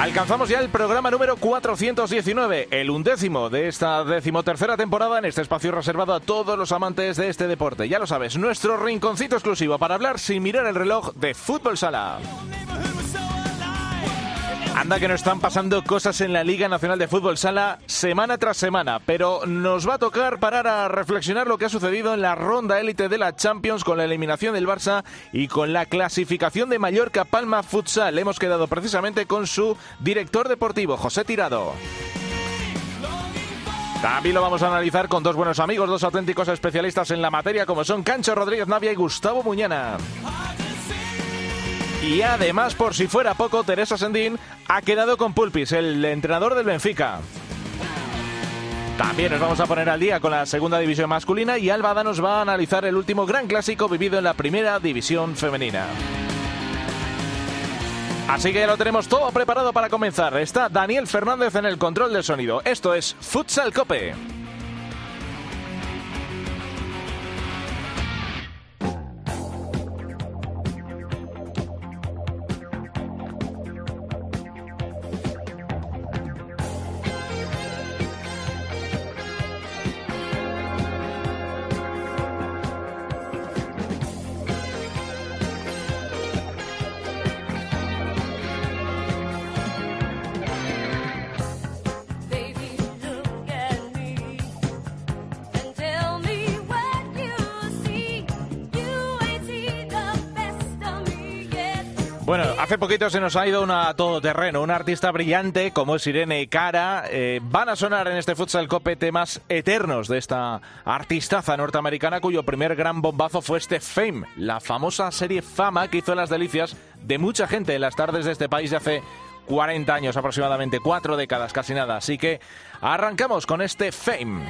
Alcanzamos ya el programa número 419, el undécimo de esta decimotercera temporada en este espacio reservado a todos los amantes de este deporte. Ya lo sabes, nuestro rinconcito exclusivo para hablar sin mirar el reloj de fútbol sala. Anda que nos están pasando cosas en la Liga Nacional de Fútbol Sala semana tras semana, pero nos va a tocar parar a reflexionar lo que ha sucedido en la ronda élite de la Champions con la eliminación del Barça y con la clasificación de Mallorca Palma Futsal. Hemos quedado precisamente con su director deportivo, José Tirado. También lo vamos a analizar con dos buenos amigos, dos auténticos especialistas en la materia como son Cancho Rodríguez Navia y Gustavo Muñana. Y además, por si fuera poco, Teresa Sendín ha quedado con Pulpis, el entrenador del Benfica. También nos vamos a poner al día con la segunda división masculina y Albada nos va a analizar el último gran clásico vivido en la primera división femenina. Así que ya lo tenemos todo preparado para comenzar. Está Daniel Fernández en el control del sonido. Esto es Futsal Cope. Bueno, hace poquito se nos ha ido una todoterreno, una artista brillante como es Irene Cara. Eh, van a sonar en este Futsal Cope temas eternos de esta artistaza norteamericana cuyo primer gran bombazo fue este Fame, la famosa serie Fama que hizo las delicias de mucha gente en las tardes de este país de hace 40 años aproximadamente, cuatro décadas, casi nada. Así que arrancamos con este Fame.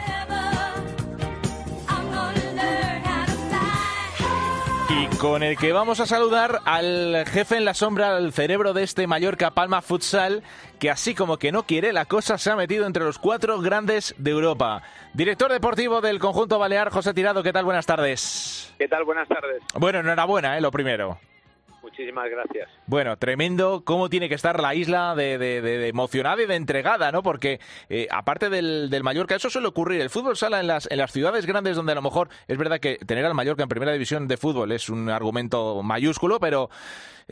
Y con el que vamos a saludar al jefe en la sombra, al cerebro de este Mallorca Palma Futsal, que así como que no quiere la cosa, se ha metido entre los cuatro grandes de Europa. Director deportivo del conjunto balear, José Tirado, ¿qué tal? Buenas tardes. ¿Qué tal? Buenas tardes. Bueno, enhorabuena, ¿eh? lo primero. Muchísimas gracias. Bueno, tremendo cómo tiene que estar la isla de, de, emocionada y de entregada, ¿no? Porque eh, aparte del, del, Mallorca, eso suele ocurrir. El fútbol sala en las, en las ciudades grandes donde a lo mejor es verdad que tener al Mallorca en primera división de fútbol es un argumento mayúsculo, pero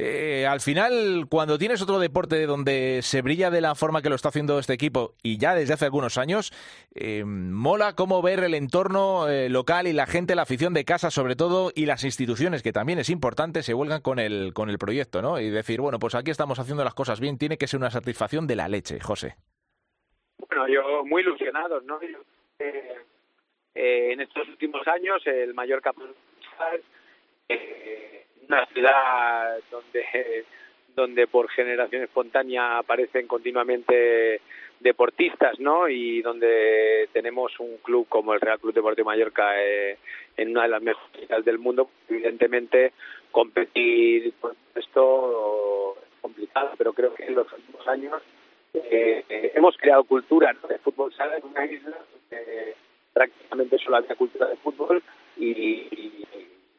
eh, al final, cuando tienes otro deporte donde se brilla de la forma que lo está haciendo este equipo y ya desde hace algunos años, eh, mola cómo ver el entorno eh, local y la gente, la afición de casa sobre todo y las instituciones, que también es importante, se vuelgan con el, con el proyecto, ¿no? Y decir, bueno, pues aquí estamos haciendo las cosas bien, tiene que ser una satisfacción de la leche, José. Bueno, yo muy ilusionado, ¿no? Eh, en estos últimos años, el mayor campeón eh, una ciudad donde donde por generación espontánea aparecen continuamente deportistas, ¿no? Y donde tenemos un club como el Real Club Deportivo Mallorca eh, en una de las mejores ciudades del mundo, evidentemente competir por esto es complicado, pero creo que en los últimos años eh, hemos creado cultura ¿no? de fútbol sala en una isla donde prácticamente solo había cultura de fútbol y, y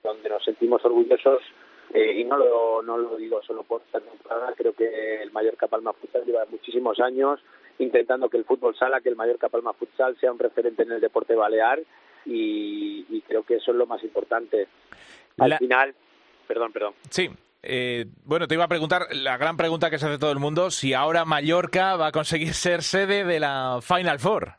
donde nos sentimos orgullosos eh, y no lo, no lo digo solo por esta temporada, creo que el Mallorca Palma Futsal lleva muchísimos años intentando que el fútbol sala, que el Mallorca Palma Futsal sea un referente en el deporte balear y, y creo que eso es lo más importante. Al La... final, perdón, perdón. Sí, eh, bueno, te iba a preguntar la gran pregunta que se hace todo el mundo, si ahora Mallorca va a conseguir ser sede de la Final Four.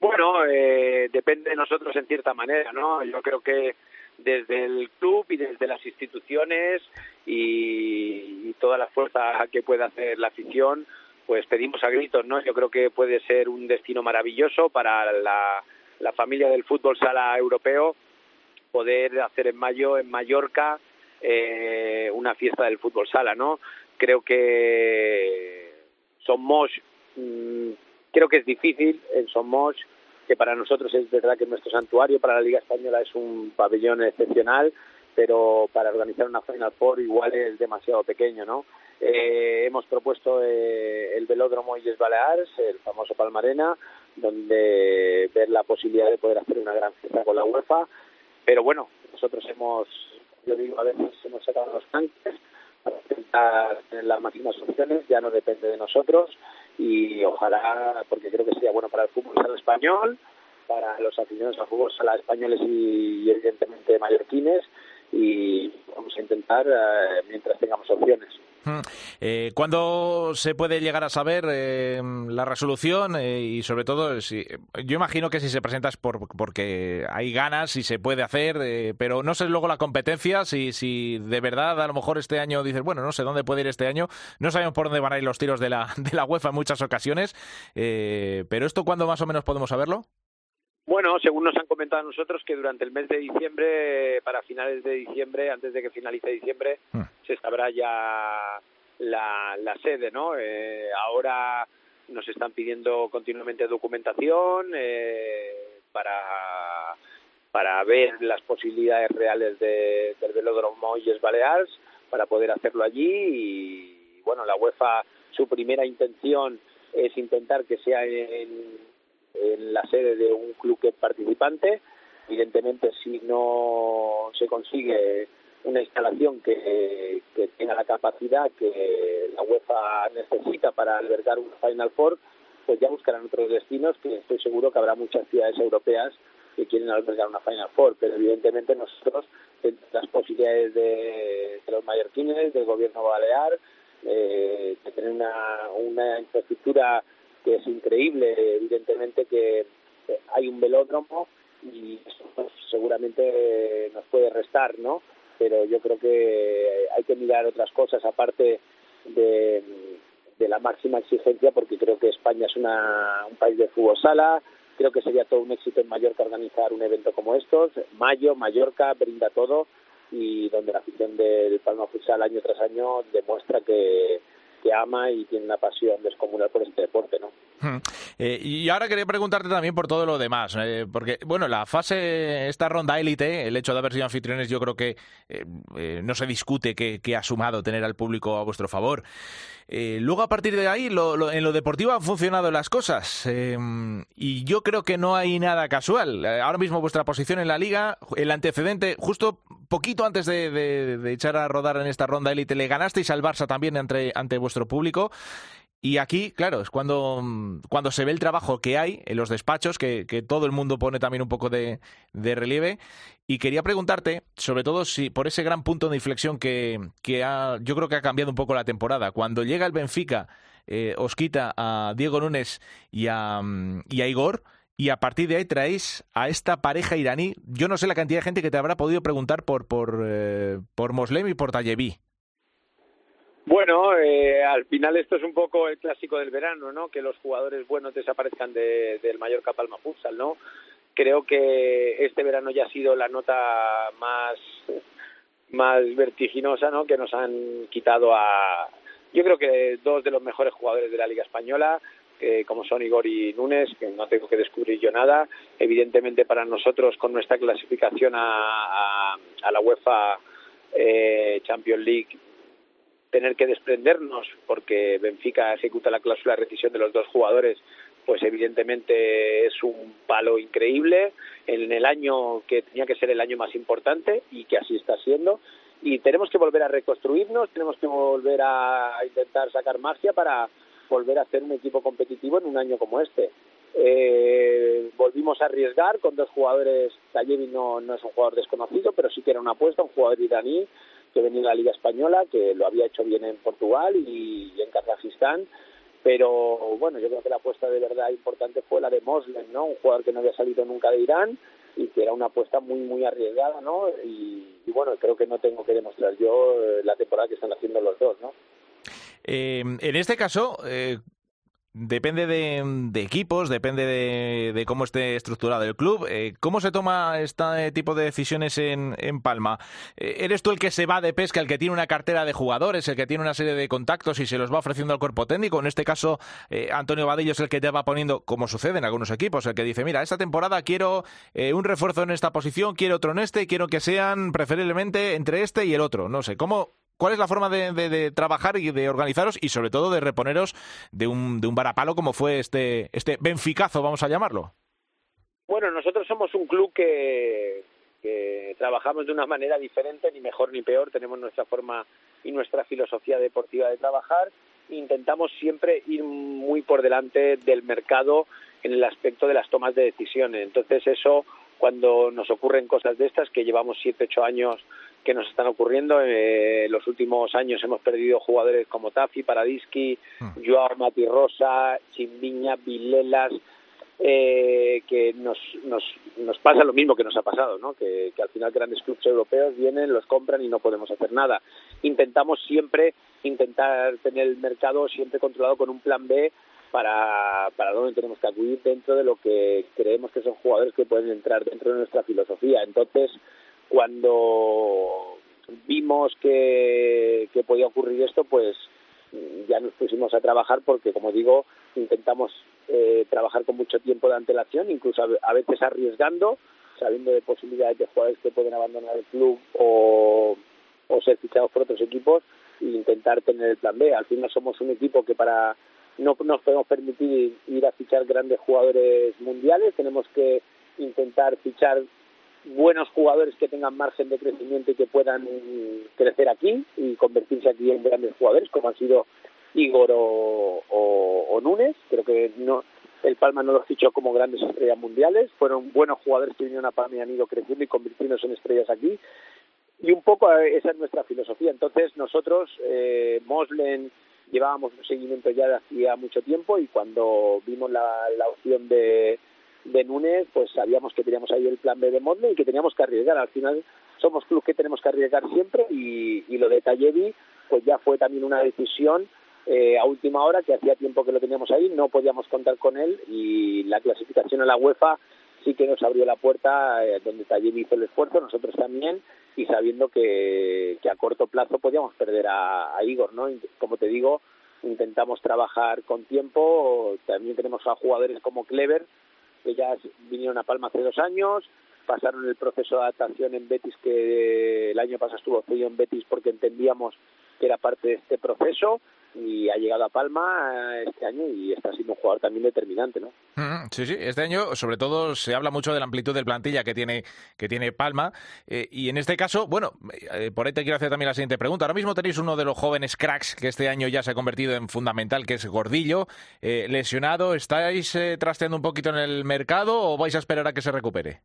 Bueno, eh, depende de nosotros en cierta manera, ¿no? Yo creo que desde el club y desde las instituciones y, y toda la fuerza que puede hacer la afición, pues pedimos a gritos, ¿no? Yo creo que puede ser un destino maravilloso para la, la familia del fútbol sala europeo poder hacer en mayo en Mallorca eh, una fiesta del fútbol sala, ¿no? Creo que somos, mmm, creo que es difícil en Somos que para nosotros es verdad que nuestro santuario para la Liga Española es un pabellón excepcional, pero para organizar una Final Four igual es demasiado pequeño, ¿no? Eh, hemos propuesto eh, el velódromo Illes Baleares, el famoso Palmarena, donde ver la posibilidad de poder hacer una gran fiesta con la UEFA, pero bueno, nosotros hemos, yo digo, a hemos sacado los tanques las máximas opciones, ya no depende de nosotros y ojalá, porque creo que sería bueno para el fútbol sala español, para los aficionados al fútbol sala españoles y, evidentemente mallorquines y vamos a intentar eh, mientras tengamos opciones. Eh, ¿Cuándo se puede llegar a saber eh, la resolución? Eh, y sobre todo, si, yo imagino que si se presenta es por, porque hay ganas y se puede hacer, eh, pero no sé luego la competencia, si, si de verdad a lo mejor este año dices, bueno, no sé dónde puede ir este año, no sabemos por dónde van a ir los tiros de la, de la UEFA en muchas ocasiones, pero ¿esto cuándo más o menos podemos saberlo? Bueno, según nos han comentado a nosotros, que durante el mes de diciembre, para finales de diciembre, antes de que finalice diciembre, hmm. se sabrá ya la, la sede, ¿no? Eh, ahora nos están pidiendo continuamente documentación eh, para para ver las posibilidades reales de, del velódromo Illes Balears para poder hacerlo allí y bueno la UEFA su primera intención es intentar que sea en, en la sede de un club que participante. Evidentemente, si no se consigue una instalación que, que tenga la capacidad que la UEFA necesita para albergar un Final Four, pues ya buscarán otros destinos, que estoy seguro que habrá muchas ciudades europeas que quieren albergar una Final Four, pero evidentemente nosotros, las posibilidades de, de los mallorquines, del gobierno balear, eh, de tener una, una infraestructura que es increíble, evidentemente que hay un velódromo y eso pues, seguramente nos puede restar, ¿no? Pero yo creo que hay que mirar otras cosas aparte de, de la máxima exigencia porque creo que España es una, un país de fútbol sala, creo que sería todo un éxito en Mallorca organizar un evento como estos, Mayo, Mallorca, brinda todo y donde la afición del Palma Futsal año tras año demuestra que que ama y tiene una pasión descomunal por este deporte, ¿no? Hmm. Eh, y ahora quería preguntarte también por todo lo demás, eh, porque, bueno, la fase, esta ronda élite, el hecho de haber sido anfitriones, yo creo que eh, no se discute que, ha sumado tener al público a vuestro favor. luego, a partir de ahí, en lo deportivo han funcionado las cosas, y yo creo que no hay nada casual. ahora mismo vuestra posición en la liga, el antecedente, justo poquito antes de, echar a rodar en esta ronda élite, le ganasteis al Barça también ante, ante vuestro público. Y aquí, claro, es cuando, cuando se ve el trabajo que hay en los despachos, que, todo el mundo pone también un poco de, relieve. Y quería preguntarte, sobre todo si por ese gran punto de inflexión que, que ha, yo creo que ha cambiado un poco la temporada. Cuando llega el Benfica, eh, os quita a Diego Núñez y a, y a Igor, y a partir de ahí traéis a esta pareja iraní. Yo no sé la cantidad de gente que te habrá podido preguntar por, por, eh, por Moslem y por Tallevi. Bueno, eh, al final esto es un poco el clásico del verano, ¿no? Que los jugadores buenos desaparezcan de, del Mallorca Palma Futsal, ¿no? Creo que este verano ya ha sido la nota más más vertiginosa, ¿no? Que nos han quitado a, yo creo que dos de los mejores jugadores de la Liga Española, que como son Igor y Núñez, que no tengo que descubrir yo nada. Evidentemente para nosotros con nuestra clasificación a, a, la UEFA eh, Champions League tener que desprendernos porque Benfica ejecuta la cláusula de rescisión de los dos jugadores, pues evidentemente es un palo increíble en el año que tenía que ser el año más importante y que así está siendo. Y tenemos que volver a reconstruirnos, tenemos que volver a intentar sacar magia para volver a hacer un equipo competitivo en un año como este. Eh, volvimos a arriesgar con dos jugadores. Tayevi no, no es un jugador desconocido, pero sí que era una apuesta, un jugador iraní que venía de la Liga Española, que lo había hecho bien en Portugal y, en Kazajistán. Pero bueno, yo creo que la apuesta de verdad importante fue la de Moslem, ¿no? Un jugador que no había salido nunca de Irán y que era una apuesta muy, muy arriesgada, ¿no? Y, bueno, creo que no tengo que demostrar yo eh, la temporada que están haciendo los dos, ¿no? Eh, en este caso, eh, depende de, equipos, depende de, cómo esté estructurado el club. Eh, ¿Cómo se toma este tipo de decisiones en, Palma? Eh, ¿Eres tú el que se va de pesca, el que tiene una cartera de jugadores, el que tiene una serie de contactos y se los va ofreciendo al cuerpo técnico? En este caso, eh, Antonio Vadillo es el que te va poniendo, como sucede en algunos equipos, el que dice, mira, esta temporada quiero un refuerzo en esta posición, quiero otro en este, quiero que sean preferiblemente entre este y el otro. No sé, ¿cómo, ¿Cuál es la forma de, trabajar y de organizaros y sobre todo de reponeros de un, de un varapalo como fue este, este benficazo, vamos a llamarlo? Bueno, nosotros somos un club que, que trabajamos de una manera diferente, ni mejor ni peor, tenemos nuestra forma y nuestra filosofía deportiva de trabajar. Intentamos siempre ir muy por delante del mercado en el aspecto de las tomas de decisiones. Entonces eso, cuando nos ocurren cosas de estas, que llevamos siete, ocho años que nos están ocurriendo. Eh, en los últimos años hemos perdido jugadores como Tafi, Paradiski, hmm. Joao Matirrosa, Chimbiña, Vilelas, eh, que nos, nos, nos pasa lo mismo que nos ha pasado, ¿no? que, que al final grandes clubes europeos vienen, los compran y no podemos hacer nada. Intentamos siempre intentar tener el mercado siempre controlado con un plan B para, para dónde tenemos que acudir dentro de lo que creemos que son jugadores que pueden entrar dentro de nuestra filosofía. Entonces, cuando vimos que, podía ocurrir esto, pues ya nos pusimos a trabajar porque, como digo, intentamos eh, trabajar con mucho tiempo de antelación, incluso a, veces arriesgando, sabiendo de posibilidades de jugadores que pueden abandonar el club o, o ser fichados por otros equipos e intentar tener el plan B. Al final somos un equipo que para no nos podemos permitir ir a fichar grandes jugadores mundiales, tenemos que intentar fichar buenos jugadores que tengan margen de crecimiento y que puedan crecer aquí y convertirse aquí en grandes jugadores, como han sido Igor o, o, Núñez. Creo que no, el Palma no los fichó como grandes estrellas mundiales, fueron buenos jugadores que vinieron a Palma y han ido creciendo y convirtiéndose en estrellas aquí. Y un poco esa es nuestra filosofía. Entonces nosotros, eh, Moslen, llevábamos un seguimiento ya de hacía mucho tiempo y cuando vimos la, la opción de de Núñez, pues sabíamos que teníamos ahí el plan B de Modle y que teníamos que arriesgar. Al final somos club que tenemos que arriesgar siempre y, y lo de Tallevi pues ya fue también una decisión eh, a última hora que hacía tiempo que lo teníamos ahí, no podíamos contar con él y la clasificación a la UEFA sí que nos abrió la puerta eh, donde Tallevi hizo el esfuerzo, nosotros también y sabiendo que, que a corto plazo podíamos perder a, a Igor, ¿no? Como te digo, intentamos trabajar con tiempo, también tenemos a jugadores como Clever ellas vinieron a Palma hace dos años, pasaron el proceso de adaptación en Betis que el año pasado estuvo cedido en Betis porque entendíamos que era parte de este proceso y ha llegado a Palma eh, este año y está siendo un jugador también determinante, ¿no? Sí, sí, este año sobre todo se habla mucho de la amplitud del plantilla que tiene, que tiene Palma eh, y en este caso, bueno, eh, por ahí te quiero hacer también la siguiente pregunta. Ahora mismo tenéis uno de los jóvenes cracks que este año ya se ha convertido en fundamental, que es Gordillo, lesionado. ¿Estáis trasteando un poquito en el mercado o vais a esperar a que se recupere?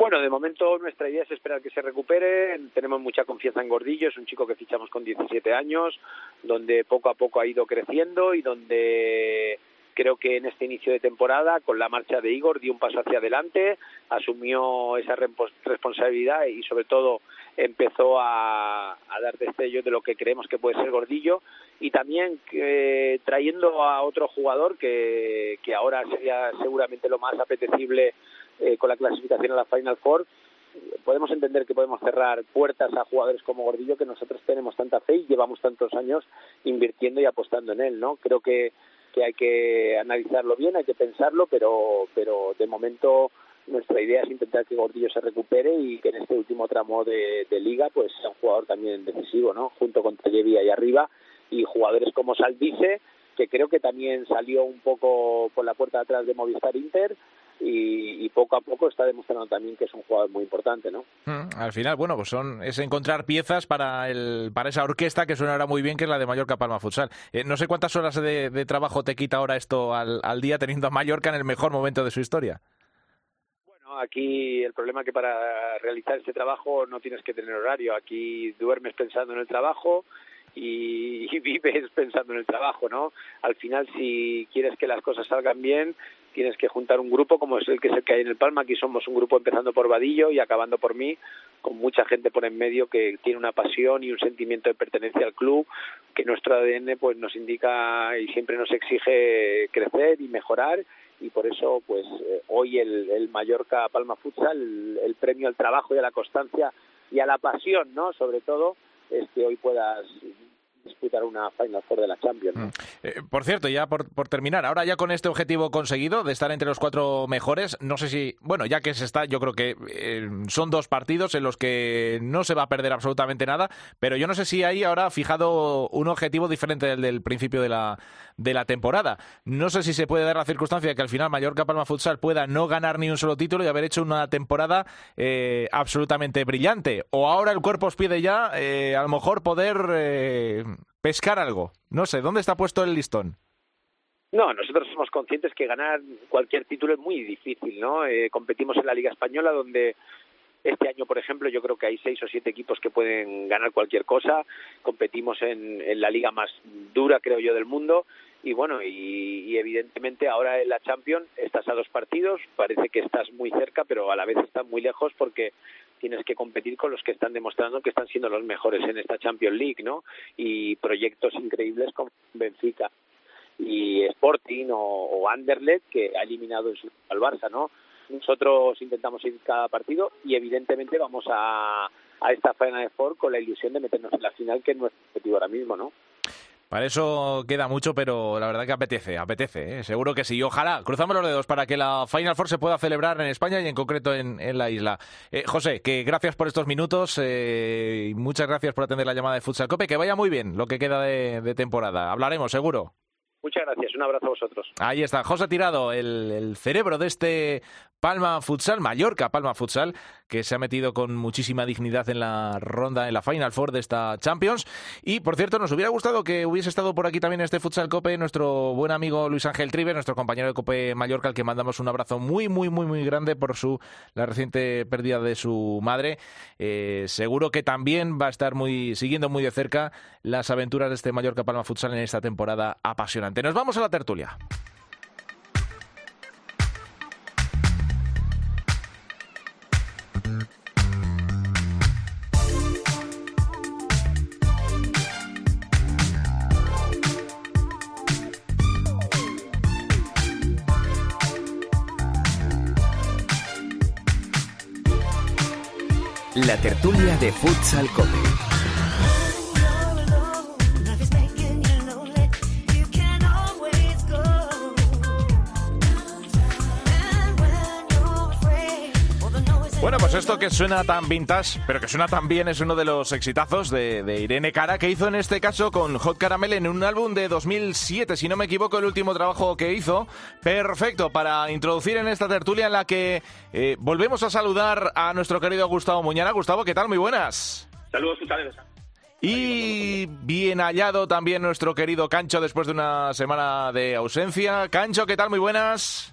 Bueno, de momento nuestra idea es esperar que se recupere. Tenemos mucha confianza en Gordillo, es un chico que fichamos con 17 años, donde poco a poco ha ido creciendo y donde creo que en este inicio de temporada, con la marcha de Igor, dio un paso hacia adelante, asumió esa responsabilidad y sobre todo empezó a, dar destellos de lo que creemos que puede ser Gordillo y también eh, trayendo a otro jugador que, que ahora sería seguramente lo más apetecible eh, con la clasificación a la Final Four, podemos entender que podemos cerrar puertas a jugadores como Gordillo que nosotros tenemos tanta fe y llevamos tantos años invirtiendo y apostando en él, ¿no? Creo que, que hay que analizarlo bien, hay que pensarlo, pero, pero de momento nuestra idea es intentar que Gordillo se recupere y que en este último tramo de, liga pues sea un jugador también decisivo, ¿no? Junto con Tallevi ahí arriba y jugadores como Saldice que creo que también salió un poco por la puerta de atrás de Movistar Inter y, poco a poco está demostrando también que es un jugador muy importante, ¿no? Mm, al final, bueno, pues son es encontrar piezas para el para esa orquesta que suena ahora muy bien, que es la de Mallorca Palma Futsal. Eh, no sé cuántas horas de, trabajo te quita ahora esto al, al día teniendo a Mallorca en el mejor momento de su historia. Bueno, aquí el problema es que para realizar este trabajo no tienes que tener horario. Aquí duermes pensando en el trabajo y, vives pensando en el trabajo, ¿no? Al final, si quieres que las cosas salgan bien, tienes que juntar un grupo como es el que es el que hay en el Palma. Aquí somos un grupo empezando por Vadillo y acabando por mí, con mucha gente por en medio que tiene una pasión y un sentimiento de pertenencia al club, que nuestro ADN pues nos indica y siempre nos exige crecer y mejorar y por eso pues eh, hoy el, el Mallorca Palma Futsal, el, el premio al trabajo y a la constancia y a la pasión, ¿no? Sobre todo es que hoy puedas disputar una Final Four de la Champions. ¿no? Eh, por cierto, ya por, por, terminar, ahora ya con este objetivo conseguido de estar entre los cuatro mejores, no sé si, bueno, ya que se está, yo creo que eh, son dos partidos en los que no se va a perder absolutamente nada, pero yo no sé si hay ahora fijado un objetivo diferente del, del principio de la, de la temporada. No sé si se puede dar la circunstancia de que al final Mallorca Palma Futsal pueda no ganar ni un solo título y haber hecho una temporada eh, absolutamente brillante. O ahora el cuerpo os pide ya, a lo mejor, poder pescar algo. No sé, ¿dónde está puesto el listón? No, nosotros somos conscientes que ganar cualquier título es muy difícil, ¿no? Eh, competimos en la Liga Española donde este año, por ejemplo, yo creo que hay seis o siete equipos que pueden ganar cualquier cosa. Competimos en, en la liga más dura, creo yo, del mundo. Y bueno, y, y, evidentemente ahora en la Champions estás a dos partidos. Parece que estás muy cerca, pero a la vez estás muy lejos porque tienes que competir con los que están demostrando que están siendo los mejores en esta Champions League, ¿no? Y proyectos increíbles como Benfica y Sporting o, o Anderlecht que ha eliminado al Barça, ¿no? Nosotros intentamos ir cada partido y evidentemente vamos a, a esta Final Four con la ilusión de meternos en la final, que es nuestro objetivo ahora mismo, ¿no? Para eso queda mucho, pero la verdad que apetece, apetece, ¿eh? seguro que sí. Ojalá, cruzamos los dedos para que la Final Four se pueda celebrar en España y en concreto en, en la isla. Eh, José, que gracias por estos minutos eh, y muchas gracias por atender la llamada de Futsal Cope. Que vaya muy bien lo que queda de, de temporada. Hablaremos, seguro. Muchas gracias, un abrazo a vosotros. Ahí está, José Tirado, el, cerebro de este Palma Futsal, Mallorca Palma Futsal, que se ha metido con muchísima dignidad en la ronda, en la Final Four de esta Champions. Y, por cierto, nos hubiera gustado que hubiese estado por aquí también este Futsal Cope nuestro buen amigo Luis Ángel Tribe, nuestro compañero de Cope Mallorca, al que mandamos un abrazo muy, muy, muy, muy grande por su la reciente pérdida de su madre. Eh, seguro que también va a estar muy siguiendo muy de cerca las aventuras de este Mallorca Palma Futsal en esta temporada apasionante. Nos vamos a la tertulia. La tertulia de Futsal Cope. Pues esto que suena tan vintage, pero que suena tan bien, es uno de los exitazos de, de, Irene Cara, que hizo en este caso con Hot Caramel en un álbum de 2007, si no me equivoco, el último trabajo que hizo. Perfecto, para introducir en esta tertulia en la que eh, volvemos a saludar a nuestro querido Gustavo Muñana. Gustavo, ¿qué tal? Muy buenas. Saludos, Gustavo. Y bien hallado también nuestro querido Cancho después de una semana de ausencia. Cancho, ¿qué tal? Muy buenas.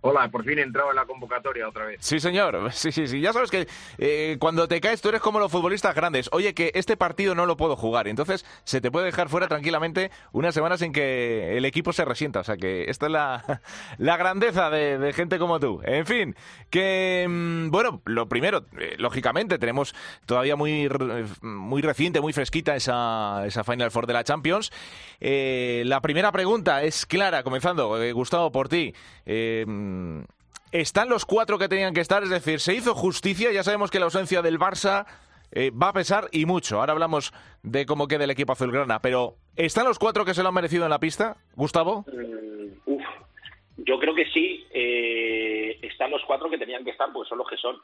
Hola, por fin he entrado en la convocatoria otra vez. Sí, señor. Sí, sí, sí. Ya sabes que eh, cuando te caes tú eres como los futbolistas grandes. Oye, que este partido no lo puedo jugar. Entonces se te puede dejar fuera tranquilamente una semana sin que el equipo se resienta. O sea que esta es la, la grandeza de, gente como tú. En fin, que mm, bueno, lo primero, eh, lógicamente, tenemos todavía muy, muy reciente, muy fresquita esa, esa Final Four de la Champions. Eh, la primera pregunta es clara, comenzando, Gustavo, por ti están los cuatro que tenían que estar, es decir, se hizo justicia, ya sabemos que la ausencia del Barça eh, va a pesar y mucho. Ahora hablamos de cómo queda el equipo azulgrana, pero ¿están los cuatro que se lo han merecido en la pista, Gustavo? Mm, uf, yo creo que sí, eh, están los cuatro que tenían que estar, pues son los que son.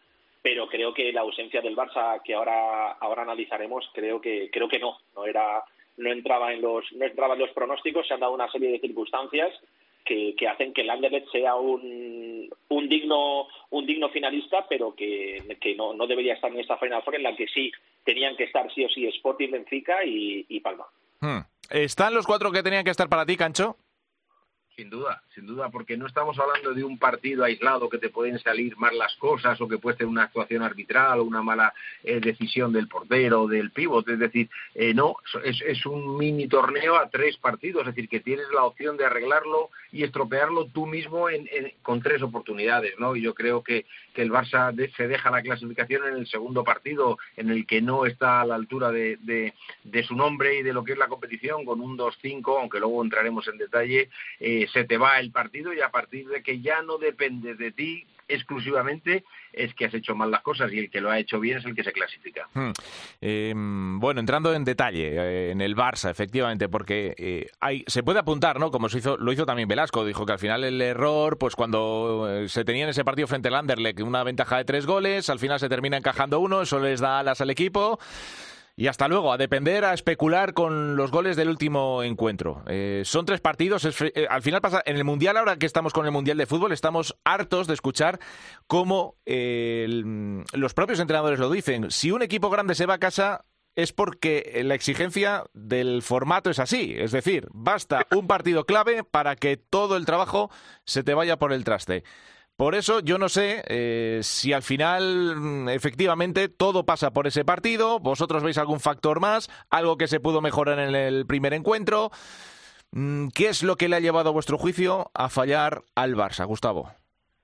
Pero creo que la ausencia del Barça, que ahora ahora analizaremos, creo que creo que no, no era no entraba en los no entraba en los pronósticos, se han dado una serie de circunstancias que, hacen que el Anderlecht sea un, un digno un digno finalista, pero que, que no, no, debería estar en esta Final Four en la que sí tenían que estar sí o sí Sporting, Benfica y, y Palma. Hmm. ¿Están los cuatro que tenían que estar para ti, Cancho? Sin duda, sin duda, porque no estamos hablando de un partido aislado que te pueden salir mal las cosas o que puede ser una actuación arbitral o una mala eh, decisión del portero o del pivote. Es decir, eh, no, es, es, un mini torneo a tres partidos, es decir, que tienes la opción de arreglarlo y estropearlo tú mismo en, con tres oportunidades, ¿no? Y yo creo que, que el Barça se deja la clasificación en el segundo partido, en el que no está a la altura de, de, de su nombre y de lo que es la competición, con un 2-5, aunque luego entraremos en detalle. Eh, se te va el partido y a partir de que ya no depende de ti exclusivamente es que has hecho mal las cosas y el que lo ha hecho bien es el que se clasifica. Hmm. Em, bueno, entrando en detalle eh, en el Barça, efectivamente, porque eh, hay, se puede apuntar, ¿no? Como se hizo, lo hizo también Velasco, dijo que al final el error, pues cuando eh, se tenía en ese partido frente al Anderlecht una ventaja de tres goles, al final se termina encajando uno, eso les da alas al equipo. Y hasta luego, a depender, a especular con los goles del último encuentro. Eh, son tres partidos. Eh, al final pasa, en el Mundial, ahora que estamos con el Mundial de Fútbol, estamos hartos de escuchar cómo eh, los propios entrenadores lo dicen. Si un equipo grande se va a casa, es porque la exigencia del formato es así. Es decir, basta un partido clave para que todo el trabajo se te vaya por el traste. Por eso yo no sé eh, si al final mm, efectivamente todo pasa por ese partido, vosotros veis algún factor más, algo que se pudo mejorar en el primer encuentro. Mm, ¿Qué es lo que le ha llevado a vuestro juicio a fallar al Barça, Gustavo?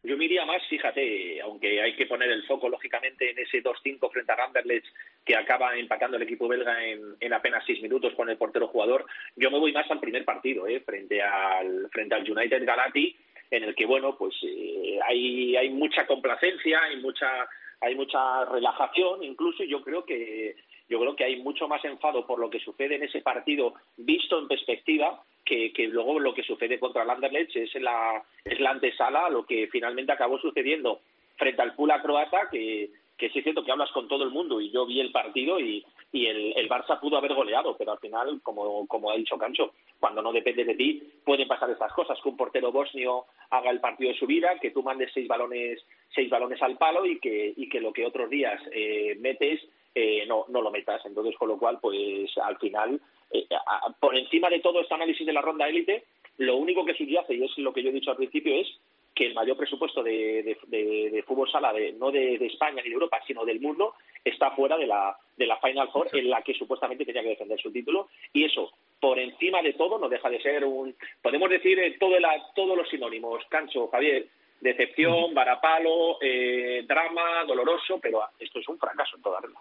Yo me iría más, fíjate, aunque hay que poner el foco lógicamente en ese 2-5 frente a Anderlecht que acaba empatando el equipo belga en, en, apenas seis minutos con el portero jugador, yo me voy más al primer partido, ¿eh? frente al frente al United Galati en el que bueno pues eh, hay hay mucha complacencia hay mucha hay mucha relajación incluso y yo creo que yo creo que hay mucho más enfado por lo que sucede en ese partido visto en perspectiva que, que luego lo que sucede contra el Anderlecht es la es la antesala a lo que finalmente acabó sucediendo frente al Pula croata que que sí es cierto que hablas con todo el mundo y yo vi el partido y, y el, el, Barça pudo haber goleado, pero al final, como, como ha dicho Cancho, cuando no depende de ti, pueden pasar estas cosas, que un portero bosnio haga el partido de su vida, que tú mandes seis balones, seis balones al palo y que, y que lo que otros días eh, metes eh, no, no lo metas. Entonces, con lo cual, pues al final, eh, por encima de todo este análisis de la ronda élite, lo único que subyace, y es lo que yo he dicho al principio, es que el mayor presupuesto de, de, de fútbol sala, de, no de, España ni de Europa, sino del mundo, está fuera de la, de la Final Four en la que supuestamente tenía que defender su título. Y eso, por encima de todo, no deja de ser un. Podemos decir eh, todo la, todos los sinónimos, Cancho, Javier, decepción, varapalo, eh, drama, doloroso, pero esto es un fracaso en toda regla.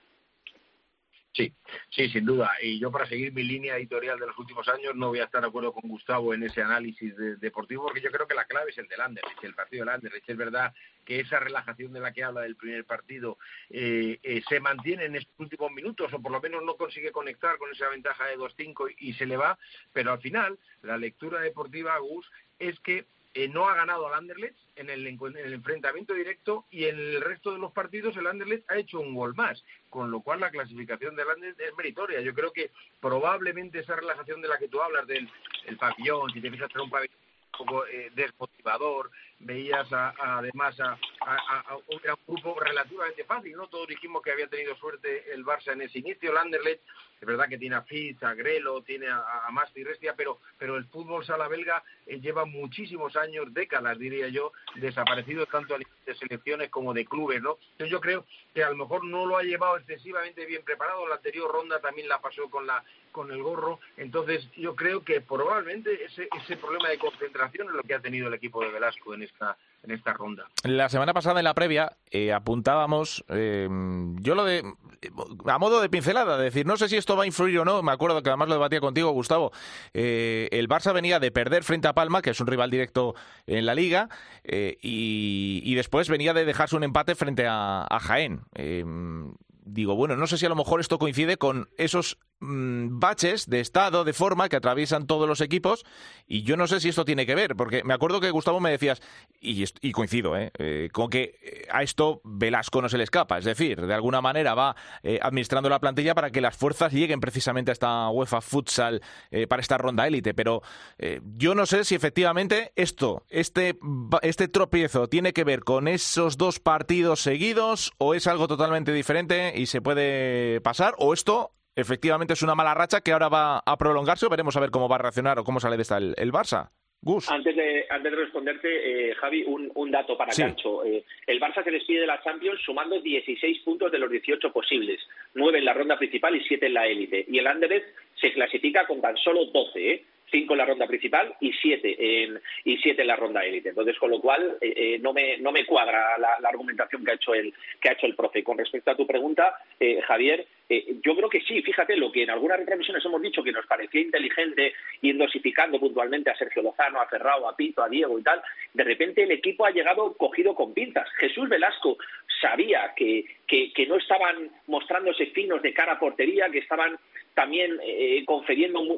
Sí, sí, sin duda. Y yo para seguir mi línea editorial de los últimos años no voy a estar de acuerdo con Gustavo en ese análisis de, deportivo porque yo creo que la clave es el del Anderlecht, el partido del Anderlecht. Es verdad que esa relajación de la que habla del primer partido eh, eh, se mantiene en estos últimos minutos o por lo menos no consigue conectar con esa ventaja de 2-5 y se le va, pero al final la lectura deportiva, Gus, es que eh, no ha ganado al Anderlecht en el, en el, enfrentamiento directo y en el resto de los partidos el Anderlecht ha hecho un gol más, con lo cual la clasificación del Anderlecht es meritoria. Yo creo que probablemente esa relajación de la que tú hablas del el pabellón, si te fijas en un pabellón un poco eh, desmotivador, veías a, además a, a, un grupo relativamente fácil, ¿no? Todos dijimos que había tenido suerte el Barça en ese inicio, el Anderlecht, es verdad que tiene a Fitz, a Grelo, tiene a, a Masti Restia, pero, pero el fútbol sala belga eh, lleva muchísimos años, décadas diría yo, desaparecido tanto de selecciones como de clubes, ¿no? Entonces yo creo que a lo mejor no lo ha llevado excesivamente bien preparado, la anterior ronda también la pasó con la con el gorro, entonces yo creo que probablemente ese, ese problema de concentración es lo que ha tenido el equipo de Velasco en en esta ronda. La semana pasada en la previa eh, apuntábamos, eh, yo lo de, a modo de pincelada, de decir, no sé si esto va a influir o no, me acuerdo que además lo debatía contigo, Gustavo, eh, el Barça venía de perder frente a Palma, que es un rival directo en la liga, y, después venía de dejarse un empate frente a, Jaén digo, bueno, no sé si a lo mejor esto coincide con esos mmm, baches de estado, de forma que atraviesan todos los equipos y yo no sé si esto tiene que ver, porque me acuerdo que Gustavo me decías, y, coincido, ¿eh? Eh, con que a esto Velasco no se le escapa, es decir, de alguna manera va eh, administrando la plantilla para que las fuerzas lleguen precisamente a esta UEFA Futsal eh, para esta ronda élite, pero eh, yo no sé si efectivamente esto, este, este tropiezo tiene que ver con esos dos partidos seguidos o es algo totalmente diferente y se puede pasar, o esto efectivamente es una mala racha que ahora va a prolongarse o veremos a ver cómo va a reaccionar o cómo sale de esta el, el Barça. Antes de, antes de responderte, eh, Javi, un, un dato para Cancho. Eh, el Barça se despide de la Champions sumando 16 puntos de los 18 posibles, 9 en la ronda principal y 7 en la élite. Y el Anderlecht se clasifica con tan solo 12, ¿eh? cinco en la ronda principal y siete en, y siete en la ronda élite. Entonces, con lo cual, eh, eh, no, me, no me cuadra la, argumentación que ha hecho el, que ha hecho el profe. Con respecto a tu pregunta, eh, Javier, yo creo que sí, fíjate, lo que en algunas retransmisiones hemos dicho que nos parecía inteligente ir dosificando puntualmente a Sergio Lozano, a Ferrao, a Pinto, a Diego y tal, de repente el equipo ha llegado cogido con pinzas. Jesús Velasco sabía que, que, que no estaban mostrándose finos de cara a portería, que estaban también eh,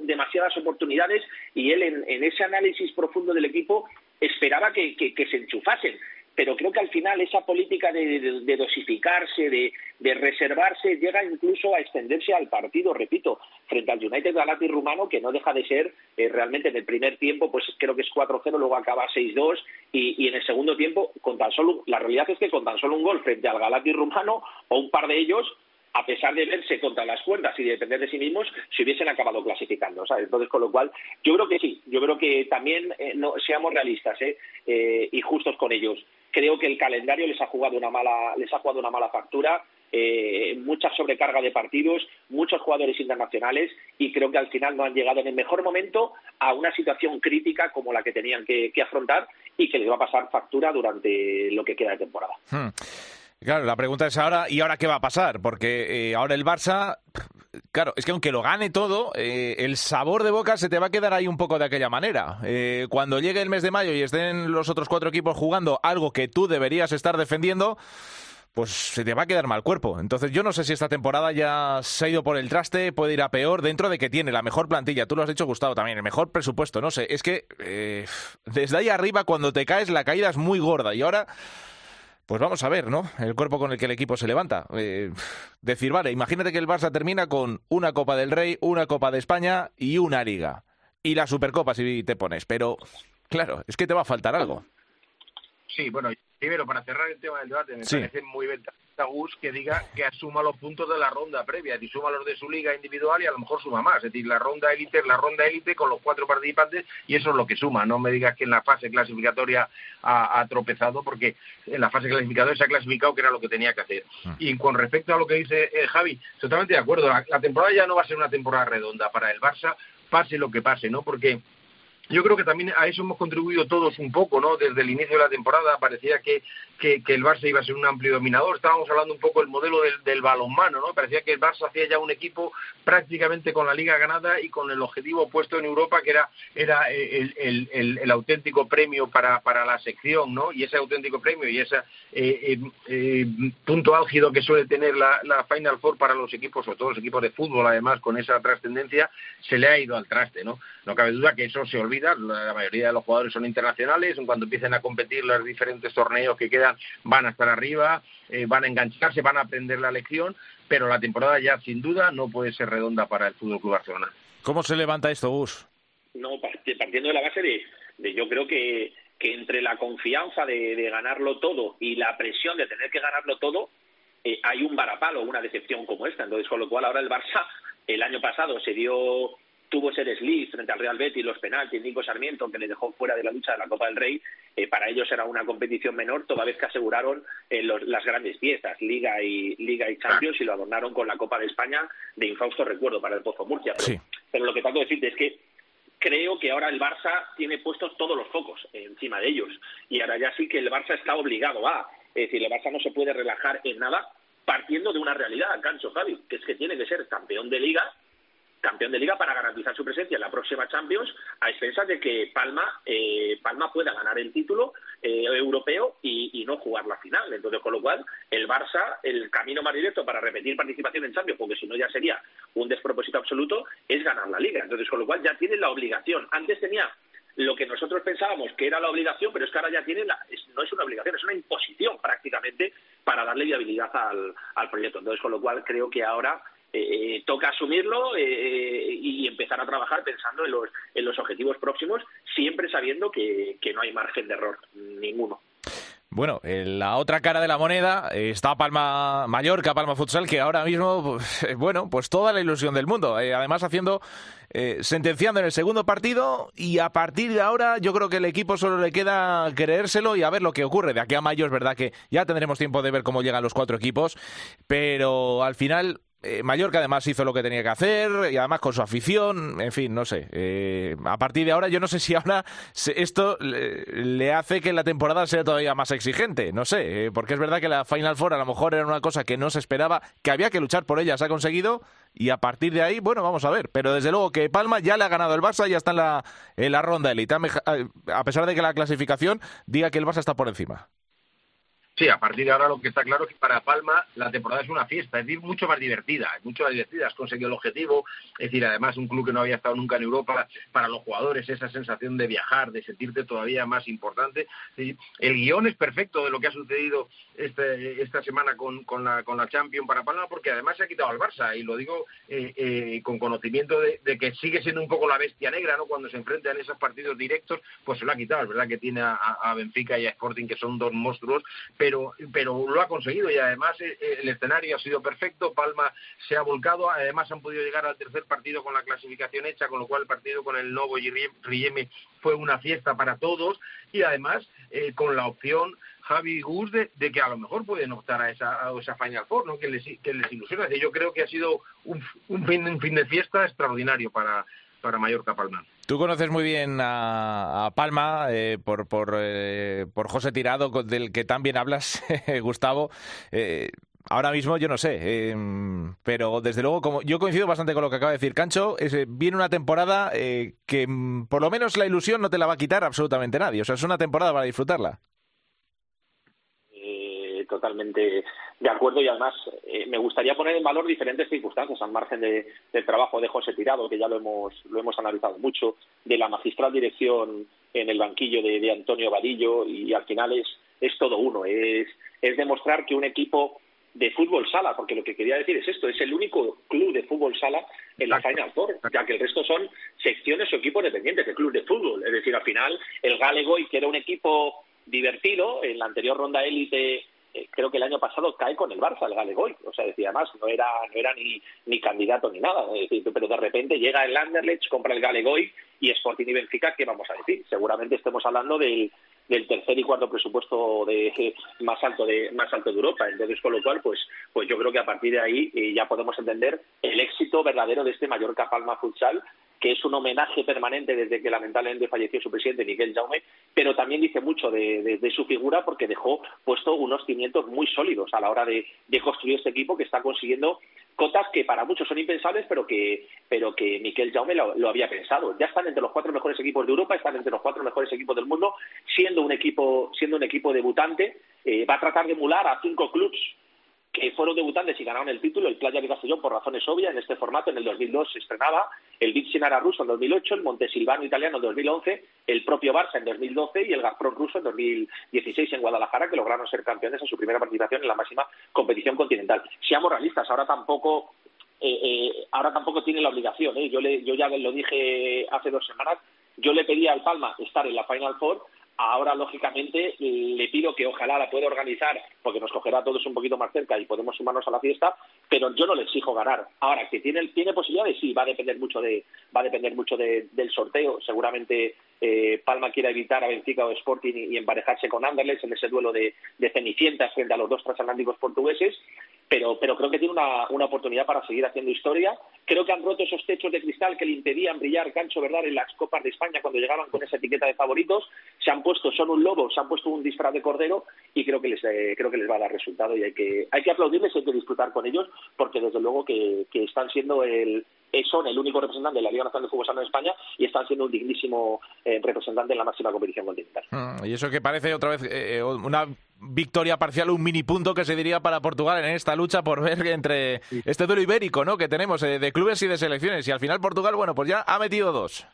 demasiadas oportunidades y él en, ese análisis profundo del equipo esperaba que, se enchufasen. Pero creo que al final esa política de, dosificarse, de, reservarse, llega incluso a extenderse al partido, repito, frente al United Galati rumano, que no deja de ser eh, realmente en el primer tiempo, pues creo que es 4-0, luego acaba 6-2, y, en el segundo tiempo, con tan solo, la realidad es que con tan solo un gol frente al Galati rumano, o un par de ellos, a pesar de verse contra las cuerdas y de depender de sí mismos, se hubiesen acabado clasificando. Entonces, con lo cual, yo creo que sí, yo creo que también eh, no, seamos realistas ¿eh? ¿eh? y justos con ellos. Creo que el calendario les ha jugado una mala, les ha jugado una mala factura, eh, mucha sobrecarga de partidos, muchos jugadores internacionales y creo que al final no han llegado en el mejor momento a una situación crítica como la que tenían que, afrontar y que les va a pasar factura durante lo que queda de temporada. Hmm. Claro, la pregunta es ahora, ¿y ahora qué va a pasar? Porque eh, ahora el Barça, claro, es que aunque lo gane todo, eh, el sabor de boca se te va a quedar ahí un poco de aquella manera. Eh, cuando llegue el mes de mayo y estén los otros cuatro equipos jugando algo que tú deberías estar defendiendo, pues se te va a quedar mal cuerpo. Entonces yo no sé si esta temporada ya se ha ido por el traste, puede ir a peor, dentro de que tiene la mejor plantilla, tú lo has dicho Gustavo también, el mejor presupuesto, no sé, es que desde ahí arriba cuando te caes la caída es muy gorda y ahora pues vamos a ver, ¿no? El cuerpo con el que el equipo se levanta. Eh, decir, vale, imagínate que el Barça termina con una Copa del Rey, una Copa de España y una Liga. Y la Supercopa si te pones. Pero, claro, es que te va a faltar algo. Sí, bueno, primero, para cerrar el tema del debate, me parece muy ventajoso que diga que asuma los puntos de la ronda previa, y suma los de su liga individual y a lo mejor suma más. Es decir, la ronda élite es la ronda élite con los cuatro participantes y eso es lo que suma. No me digas que en la fase clasificatoria ha, tropezado porque en la fase clasificatoria se ha clasificado que era lo que tenía que hacer. Ah. Y con respecto a lo que dice eh, Javi, totalmente de acuerdo. la temporada ya no va a ser una temporada redonda para el Barça, pase lo que pase, ¿no? Porque yo creo que también a eso hemos contribuido todos un poco, ¿no? Desde el inicio de la temporada parecía que, que, el Barça iba a ser un amplio dominador. Estábamos hablando un poco del modelo del, del, balonmano, ¿no? Parecía que el Barça hacía ya un equipo prácticamente con la liga ganada y con el objetivo puesto en Europa, que era, era el, el, auténtico premio para, para la sección, ¿no? Y ese auténtico premio y ese eh, eh, eh, punto álgido que suele tener la, la Final Four para los equipos, sobre todo los equipos de fútbol, además, con esa trascendencia, se le ha ido al traste, ¿no? No cabe duda que eso se olvida la mayoría de los jugadores son internacionales, en cuanto empiecen a competir los diferentes torneos que quedan van a estar arriba, eh, van a engancharse, van a aprender la lección, pero la temporada ya sin duda no puede ser redonda para el Fútbol Club Barcelona. ¿Cómo se levanta esto, Gus? No, partiendo de la base de, yo creo que, que entre la confianza de, ganarlo todo y la presión de tener que ganarlo todo, eh, hay un varapalo, una decepción como esta. Entonces, con lo cual ahora el Barça el año pasado se dio tuvo ese desliz frente al Real Betis, los penaltis, Nico Sarmiento, que le dejó fuera de la lucha de la Copa del Rey, eh, para ellos era una competición menor, toda vez que aseguraron eh, las grandes fiestas, Liga y Liga y Champions, y lo adornaron con la Copa de España de infausto recuerdo para el Pozo Murcia. Pero, lo que trato de decirte es que creo que ahora el Barça tiene puestos todos los focos encima de ellos, y ahora ya sí que el Barça está obligado a, es decir, el Barça no se puede relajar en nada, partiendo de una realidad, Cancho Javi, que es que tiene que ser campeón de liga campeón de liga para garantizar su presencia en la próxima Champions a expensas de que Palma eh, Palma pueda ganar el título eh, europeo y, no jugar la final. Entonces con lo cual el Barça el camino más directo para repetir participación en Champions porque si no ya sería un despropósito absoluto es ganar la liga. Entonces con lo cual ya tiene la obligación. Antes tenía lo que nosotros pensábamos que era la obligación, pero es que ahora ya tiene, la, no es una obligación, es una imposición prácticamente para darle viabilidad al, al proyecto. Entonces, con lo cual creo que ahora eh, toca asumirlo eh, y empezar a trabajar pensando en los, en los objetivos próximos, siempre sabiendo que, no hay margen de error ninguno. Bueno, en la otra cara de la moneda eh, está Palma Mallorca, Palma Futsal, que ahora mismo, pues, eh, bueno, pues toda la ilusión del mundo. Eh, además haciendo, sentenciando en el segundo partido y a partir de ahora yo creo que el equipo solo le queda creérselo y a ver lo que ocurre. De aquí a mayo es verdad que ya tendremos tiempo de ver cómo llegan los cuatro equipos, pero al final eh, Mallorca además hizo lo que tenía que hacer y además con su afición, en fin, no sé. Eh, a partir de ahora, yo no sé si ahora esto le, hace que la temporada sea todavía más exigente, no sé, eh, porque es verdad que la Final Four a lo mejor era una cosa que no se esperaba, que había que luchar por ella, se ha conseguido y a partir de ahí, bueno, vamos a ver. Pero desde luego que Palma ya le ha ganado el Barça, ya está en la, en la ronda élite, a pesar de que la clasificación diga que el Barça está por encima. Sí, a partir de ahora lo que está claro es que para Palma la temporada es una fiesta, es decir, mucho más divertida, mucho más divertida, has conseguido el objetivo, es decir, además un club que no había estado nunca en Europa, para los jugadores esa sensación de viajar, de sentirte todavía más importante. El guion es perfecto de lo que ha sucedido este, esta semana con, con, la, con la Champions para Palma, porque además se ha quitado al Barça, y lo digo eh, eh, con conocimiento de, que sigue siendo un poco la bestia negra, ¿no? Cuando se enfrentan esos partidos directos, pues se lo ha quitado, es verdad que tiene a Benfica y a Sporting, que son dos monstruos, pero pero, lo ha conseguido y además eh, eh, el escenario ha sido perfecto, Palma se ha volcado, además han podido llegar al tercer partido con la clasificación hecha, con lo cual el partido con el Novo y Rieme fue una fiesta para todos y además eh, con la opción Javi Gus de, que a lo mejor pueden optar a esa, a esa Final Four, ¿no? que, les, que les ilusiona. Yo creo que ha sido un, un, fin, un fin de fiesta extraordinario para, para Mallorca Palma. Tú conoces muy bien a, Palma eh, por, por, eh, por, José Tirado, del que también hablas, Gustavo. Eh, ahora mismo yo no sé, pero desde luego como yo coincido bastante con lo que acaba de decir Cancho, viene una temporada que mm, por lo menos la ilusión no te la va a quitar absolutamente nadie, o sea, es una temporada para disfrutarla. totalmente de acuerdo y además eh, me gustaría poner en valor diferentes circunstancias al margen de, del trabajo de José Tirado, que ya lo hemos, lo hemos analizado mucho, de la magistral dirección en el banquillo de, Antonio Vadillo y al final es, es todo uno, es, es demostrar que un equipo de fútbol sala, porque lo que quería decir es esto, es el único club de fútbol sala en la Final Four, ya que el resto son secciones o equipos dependientes de club de fútbol. Es decir, al final el Galegoy, que era un equipo divertido, en la anterior ronda élite eh, creo que el año pasado cae con el Barça, el Galegoy. O sea, decía más, no era, no era ni, ni candidato ni nada. pero de repente llega el Anderlecht, compra el Galegoy y Sporting y Benfica, ¿qué vamos a decir? Seguramente estemos hablando del, del tercer y cuarto presupuesto de más alto de más alto de Europa entonces con lo cual pues pues yo creo que a partir de ahí eh, ya podemos entender el éxito verdadero de este Mallorca Palma Futsal que es un homenaje permanente desde que lamentablemente falleció su presidente Miguel Jaume, pero también dice mucho de, su figura porque dejó puesto unos cimientos muy sólidos a la hora de, construir este equipo que está consiguiendo cotas que para muchos son impensables, pero que, pero que Miquel Jaume lo, había pensado. Ya están entre los cuatro mejores equipos de Europa, están entre los cuatro mejores equipos del mundo, siendo un equipo, siendo un equipo debutante, eh, va a tratar de emular a cinco clubs que fueron debutantes y ganaron el título, el Playa de Castellón por razones obvias, en este formato en el 2002 se estrenaba, el Vitsinara ruso en 2008, el Montesilvano italiano en 2011, el propio Barça en 2012 y el Gazprom ruso en 2016 en Guadalajara, que lograron ser campeones en su primera participación en la máxima competición continental. Seamos realistas, ahora tampoco eh, eh, ahora tampoco tiene la obligación. ¿eh? Yo, le, yo ya lo dije hace dos semanas, yo le pedí al Palma estar en la Final Four Ahora, lógicamente, le pido que ojalá la pueda organizar, porque nos cogerá a todos un poquito más cerca y podemos sumarnos a la fiesta, pero yo no le exijo ganar. Ahora, que tiene, tiene posibilidades, sí, va a depender mucho de, va a depender mucho del sorteo. Seguramente eh, Palma quiera evitar a Benfica o Sporting y, emparejarse con Anderlecht en ese duelo de, de cenicientas frente a los dos transatlánticos portugueses pero, pero creo que tiene una, una, oportunidad para seguir haciendo historia. Creo que han roto esos techos de cristal que le impedían brillar Cancho ¿verdad? en las Copas de España cuando llegaban con esa etiqueta de favoritos. Se han puesto, son un lobo, se han puesto un disfraz de cordero y creo que les, eh, creo que les va a dar resultado y hay que, hay que aplaudirles y hay que disfrutar con ellos porque desde luego que, que están siendo el, eh, son el único representante de la Liga Nacional de Fútbol Sala en España y están siendo un dignísimo eh, representante en la máxima competición continental. Mm, y eso que parece otra vez una victoria parcial, un mini punto que se diría para Portugal en esta lucha por ver entre este duelo ibérico ¿no? que tenemos eh, de clubes y de selecciones. Y al final Portugal, bueno, pues ya ha metido dos.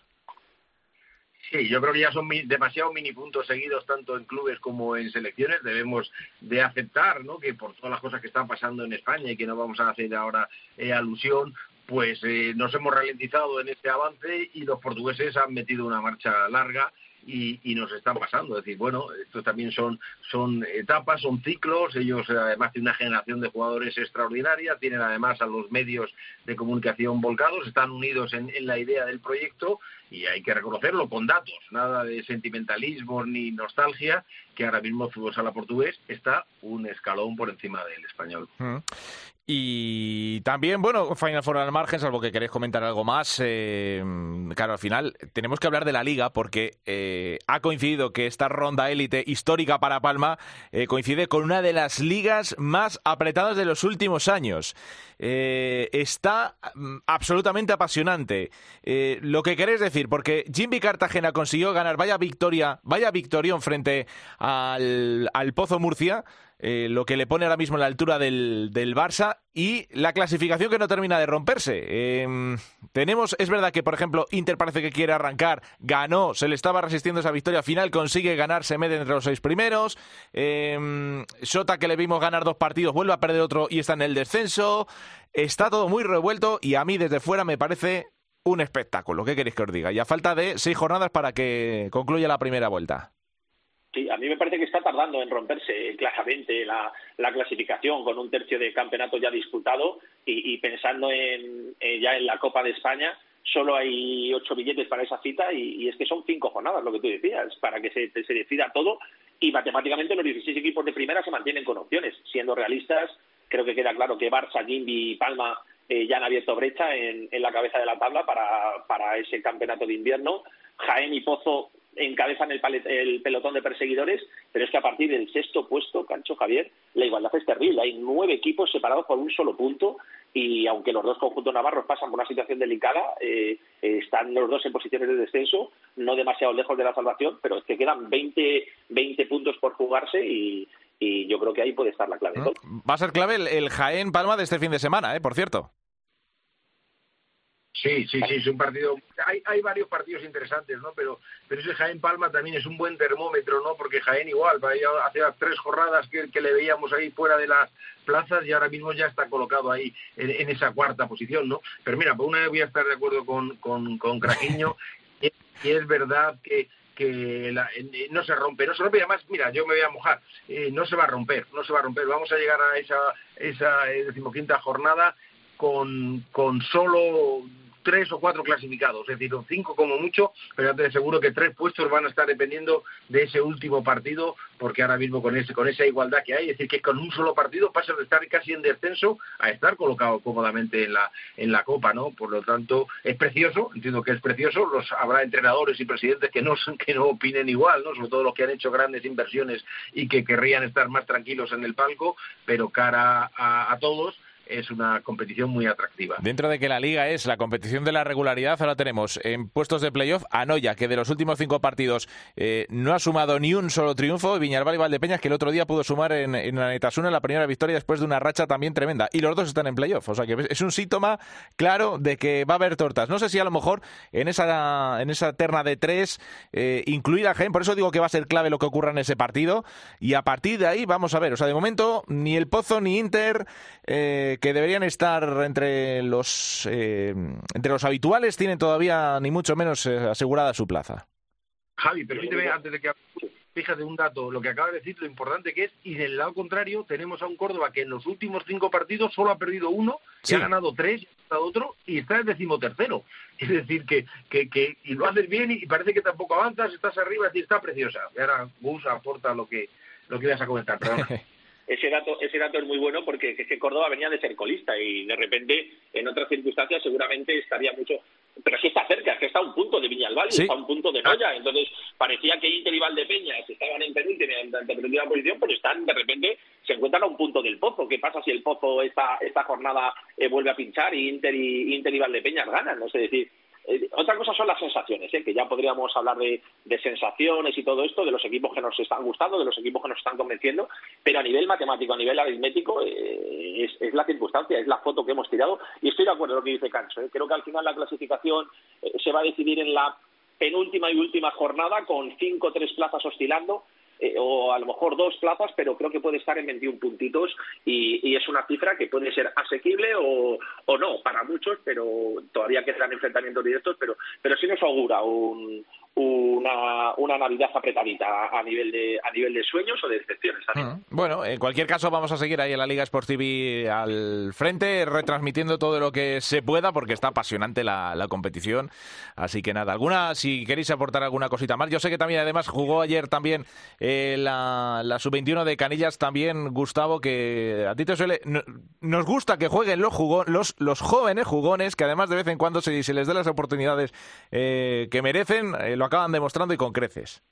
Sí, yo creo que ya son demasiados mini puntos seguidos tanto en clubes como en selecciones. Debemos de aceptar ¿no? que por todas las cosas que están pasando en España y que no vamos a hacer ahora eh, alusión, pues eh, nos hemos ralentizado en este avance y los portugueses han metido una marcha larga y, nos están pasando. Es decir, bueno, esto también son, son etapas, son ciclos, ellos además tienen una generación de jugadores extraordinaria, tienen además a los medios de comunicación volcados, están unidos en la idea del proyecto y hay que reconocerlo con datos, nada de sentimentalismo ni nostalgia, que ahora mismo el fútbol sala portugués está un escalón por encima del español. Mm. Y también, bueno, Final Four al margen, salvo que queréis comentar algo más. Eh, claro, al final tenemos que hablar de la liga porque eh, ha coincidido que esta ronda élite histórica para Palma eh, coincide con una de las ligas más apretadas de los últimos años. está mm, absolutamente apasionante. lo que queréis decir, porque Jimmy Cartagena consiguió ganar, vaya victoria, vaya victorión frente al, al Pozo Murcia. Eh, lo que le pone ahora mismo en la altura del, del, Barça y la clasificación que no termina de romperse. Em, tenemos, es verdad que, por ejemplo, Inter parece que quiere arrancar, ganó, se le estaba resistiendo esa victoria, final consigue ganar, se mete entre los seis primeros. Eh, Sota, que le vimos ganar dos partidos, vuelve a perder otro y está en el descenso. Está todo muy revuelto y a mí desde fuera me parece un espectáculo. ¿Qué queréis que os diga? Y a falta de seis jornadas para que concluya la primera vuelta. Sí, a mí me parece que está tardando en romperse claramente la, clasificación con un tercio de campeonato ya disputado y, pensando en, ya en la Copa de España, solo hay ocho billetes para esa cita y, es que son cinco jornadas, lo que tú decías, para que se, se decida todo y matemáticamente los 16 equipos de primera se mantienen con opciones. Siendo realistas, creo que queda claro que Barça, Gimbi y Palma eh, ya han abierto brecha en, en, la cabeza de la tabla para, para ese campeonato de invierno. Jaén y Pozo encabezan el, el, pelotón de perseguidores, pero es que a partir del sexto puesto, Cancho Javier, la igualdad es terrible. Hay nueve equipos separados por un solo punto y aunque los dos conjuntos navarros pasan por una situación delicada, eh, están los dos en posiciones de descenso, no demasiado lejos de la salvación, pero es que quedan 20, 20 puntos por jugarse y, yo creo que ahí puede estar la clave. Va a ser clave el, el Jaén Palma de este fin de semana, ¿eh? por cierto. Sí, sí, sí, es un partido. Hay, hay varios partidos interesantes, ¿no? Pero, pero ese Jaén Palma también es un buen termómetro, ¿no? Porque Jaén igual, hace tres jornadas que, que, le veíamos ahí fuera de las plazas y ahora mismo ya está colocado ahí en, esa cuarta posición, ¿no? Pero mira, por una vez voy a estar de acuerdo con, con, con Craquiño, y, es verdad que, que no se rompe, no se rompe y además, mira, yo me voy a mojar, eh, no se va a romper, no se va a romper, vamos a llegar a esa, esa eh, decimoquinta jornada con, con solo tres o cuatro clasificados, es decir, cinco como mucho, pero te aseguro que tres puestos van a estar dependiendo de ese último partido, porque ahora mismo con ese con esa igualdad que hay, es decir, que con un solo partido pasa de estar casi en descenso a estar colocado cómodamente en la en la Copa, ¿no? Por lo tanto, es precioso, entiendo que es precioso, los habrá entrenadores y presidentes que no que no opinen igual, ¿no? Sobre todo los que han hecho grandes inversiones y que querrían estar más tranquilos en el palco, pero cara a todos es una competición muy atractiva. Dentro de que la liga es la competición de la regularidad, ahora tenemos en puestos de playoff a Noya, que de los últimos cinco partidos eh, no ha sumado ni un solo triunfo, y y Valdepeñas, que el otro día pudo sumar en, en la Netasuna la primera victoria después de una racha también tremenda. Y los dos están en playoff, o sea que es un síntoma claro de que va a haber tortas. No sé si a lo mejor en esa, en esa terna de tres, eh, incluida Gen, por eso digo que va a ser clave lo que ocurra en ese partido, y a partir de ahí vamos a ver, o sea, de momento ni el Pozo ni Inter... Eh, que deberían estar entre los, eh, entre los habituales tienen todavía ni mucho menos eh, asegurada su plaza. Javi, permíteme antes de que fíjate un dato, lo que acaba de decir, lo importante que es, y del lado contrario tenemos a un Córdoba que en los últimos cinco partidos solo ha perdido uno, y ha ganado tres, ha ganado otro, y está en decimotercero. Es decir, que, que, que y lo haces bien y parece que tampoco avanzas, estás arriba, y está preciosa. Y ahora Gus aporta lo que, lo que ibas a comentar, perdona. ese dato, ese dato es muy bueno porque es que Córdoba venía de ser colista y de repente en otras circunstancias seguramente estaría mucho pero es que está cerca, es que está a un punto de Viñalbal y está a un punto de Noya, entonces parecía que Inter y Valdepeñas estaban en penúltima, en penúltima posición, pero están de repente se encuentran a un punto del Pozo. ¿Qué pasa si el Pozo esta, esta jornada eh, vuelve a pinchar y Inter y Inter y Valdepeñas ganan? No sé decir, eh, otra cosa son las sensaciones, ¿eh? que ya podríamos hablar de, sensaciones y todo esto, de los equipos que nos están gustando, de los equipos que nos están convenciendo, pero a nivel matemático, a nivel aritmético, eh, es, la circunstancia, es la foto que hemos tirado. Y estoy de acuerdo con lo que dice Cancho. Creo que al final la clasificación se va a decidir en la penúltima y última jornada, con cinco o tres plazas oscilando eh, o a lo mejor dos plazas, pero creo que puede estar en 21 puntitos y, es una cifra que puede ser asequible o, no para muchos, pero todavía quedan enfrentamientos directos, pero, pero sí nos augura un, una, una Navidad apretadita a nivel de a nivel de sueños o de excepciones. Mm. Bueno, en cualquier caso vamos a seguir ahí en la Liga Sports TV al frente, retransmitiendo todo lo que se pueda, porque está apasionante la, la competición. Así que nada, alguna, si queréis aportar alguna cosita más. Yo sé que también además jugó ayer también eh, la, la sub-21 de Canillas, también Gustavo, que a ti te suele... nos gusta que jueguen los, los, los jóvenes jugones, que además de vez en cuando se, se les dé las oportunidades eh, que merecen, eh, lo acaban demostrando y con creces.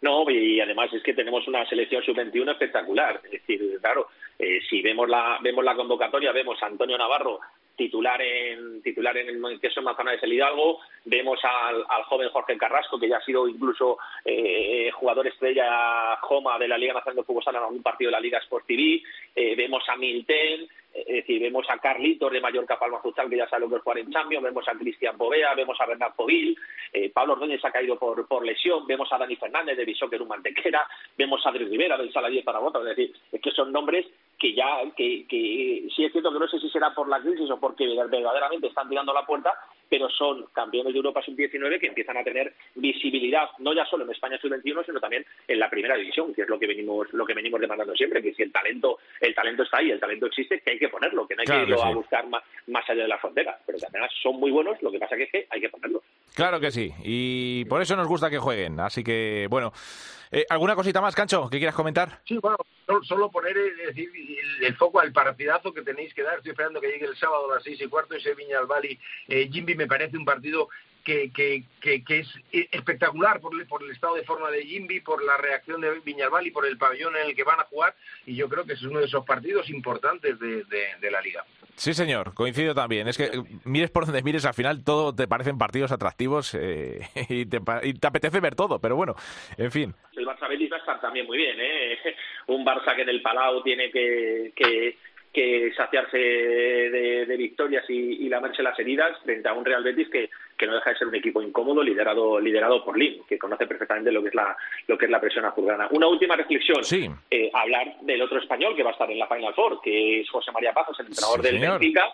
No, y además es que tenemos una selección sub-21 espectacular. Es decir, claro, eh, si vemos la, vemos la convocatoria, vemos a Antonio Navarro titular en titular en el queso Manzanares el Hidalgo, vemos al, al, joven Jorge Carrasco, que ya ha sido incluso eh, jugador estrella Joma de la Liga Nacional de Fútbol Sala en algún partido de la Liga Sport TV, eh, vemos a Milten, es decir, vemos a Carlitos de Mallorca Palma Futsal, que ya sabe lo que es en Champions, vemos a Cristian Povea, vemos a Bernard Povil, eh, Pablo Ordóñez ha caído por, por lesión, vemos a Dani Fernández de Bisóquer un Mantequera, vemos a Adri Rivera del Sala 10 para votar, es decir, es que son nombres que ya, que, que sí es cierto que no sé si será por la crisis o porque verdaderamente están tirando la puerta, pero son campeones de Europa sub-19 que empiezan a tener visibilidad, no ya solo en España sub-21, sino también en la primera división, que es lo que venimos, lo que venimos demandando siempre, que si el talento, el talento está ahí, el talento existe, que hay que ponerlo, que no hay Claro que irlo sí. a buscar más, más allá de la frontera, pero que además son muy buenos, lo que pasa que es que hay que ponerlo. Claro que sí, y por eso nos gusta que jueguen. Así que, bueno, eh, ¿alguna cosita más, Cancho, que quieras comentar? Sí, bueno, solo, poner eh, decir, el, foco al partidazo que tenéis que dar. Estoy esperando que llegue el sábado a las seis y cuarto ese Viña al Bali. Eh, Jimby me parece un partido que, que, que, que es espectacular por el, por el estado de forma de Jimby, por la reacción de Viñalbal y por el pabellón en el que van a jugar. Y yo creo que es uno de esos partidos importantes de, de, de la liga. Sí, señor, coincido también. Es que eh, mires por donde mires, al final todo te parecen partidos atractivos eh, y, te, y, te, apetece ver todo, pero bueno, en fin. El Barça Betis va a estar también muy bien, ¿eh? Un Barça que en el Palau tiene que, que, que saciarse de, de victorias y, y lamerse las heridas frente a un Real Betis que, que no deja de ser un equipo incómodo liderado liderado por Lim, que conoce perfectamente lo que es la lo que es la presión azulgrana. Una última reflexión, sí. eh, hablar del otro español que va a estar en la Final Four, que es José María Pazos, el entrenador sí, del. Benfica,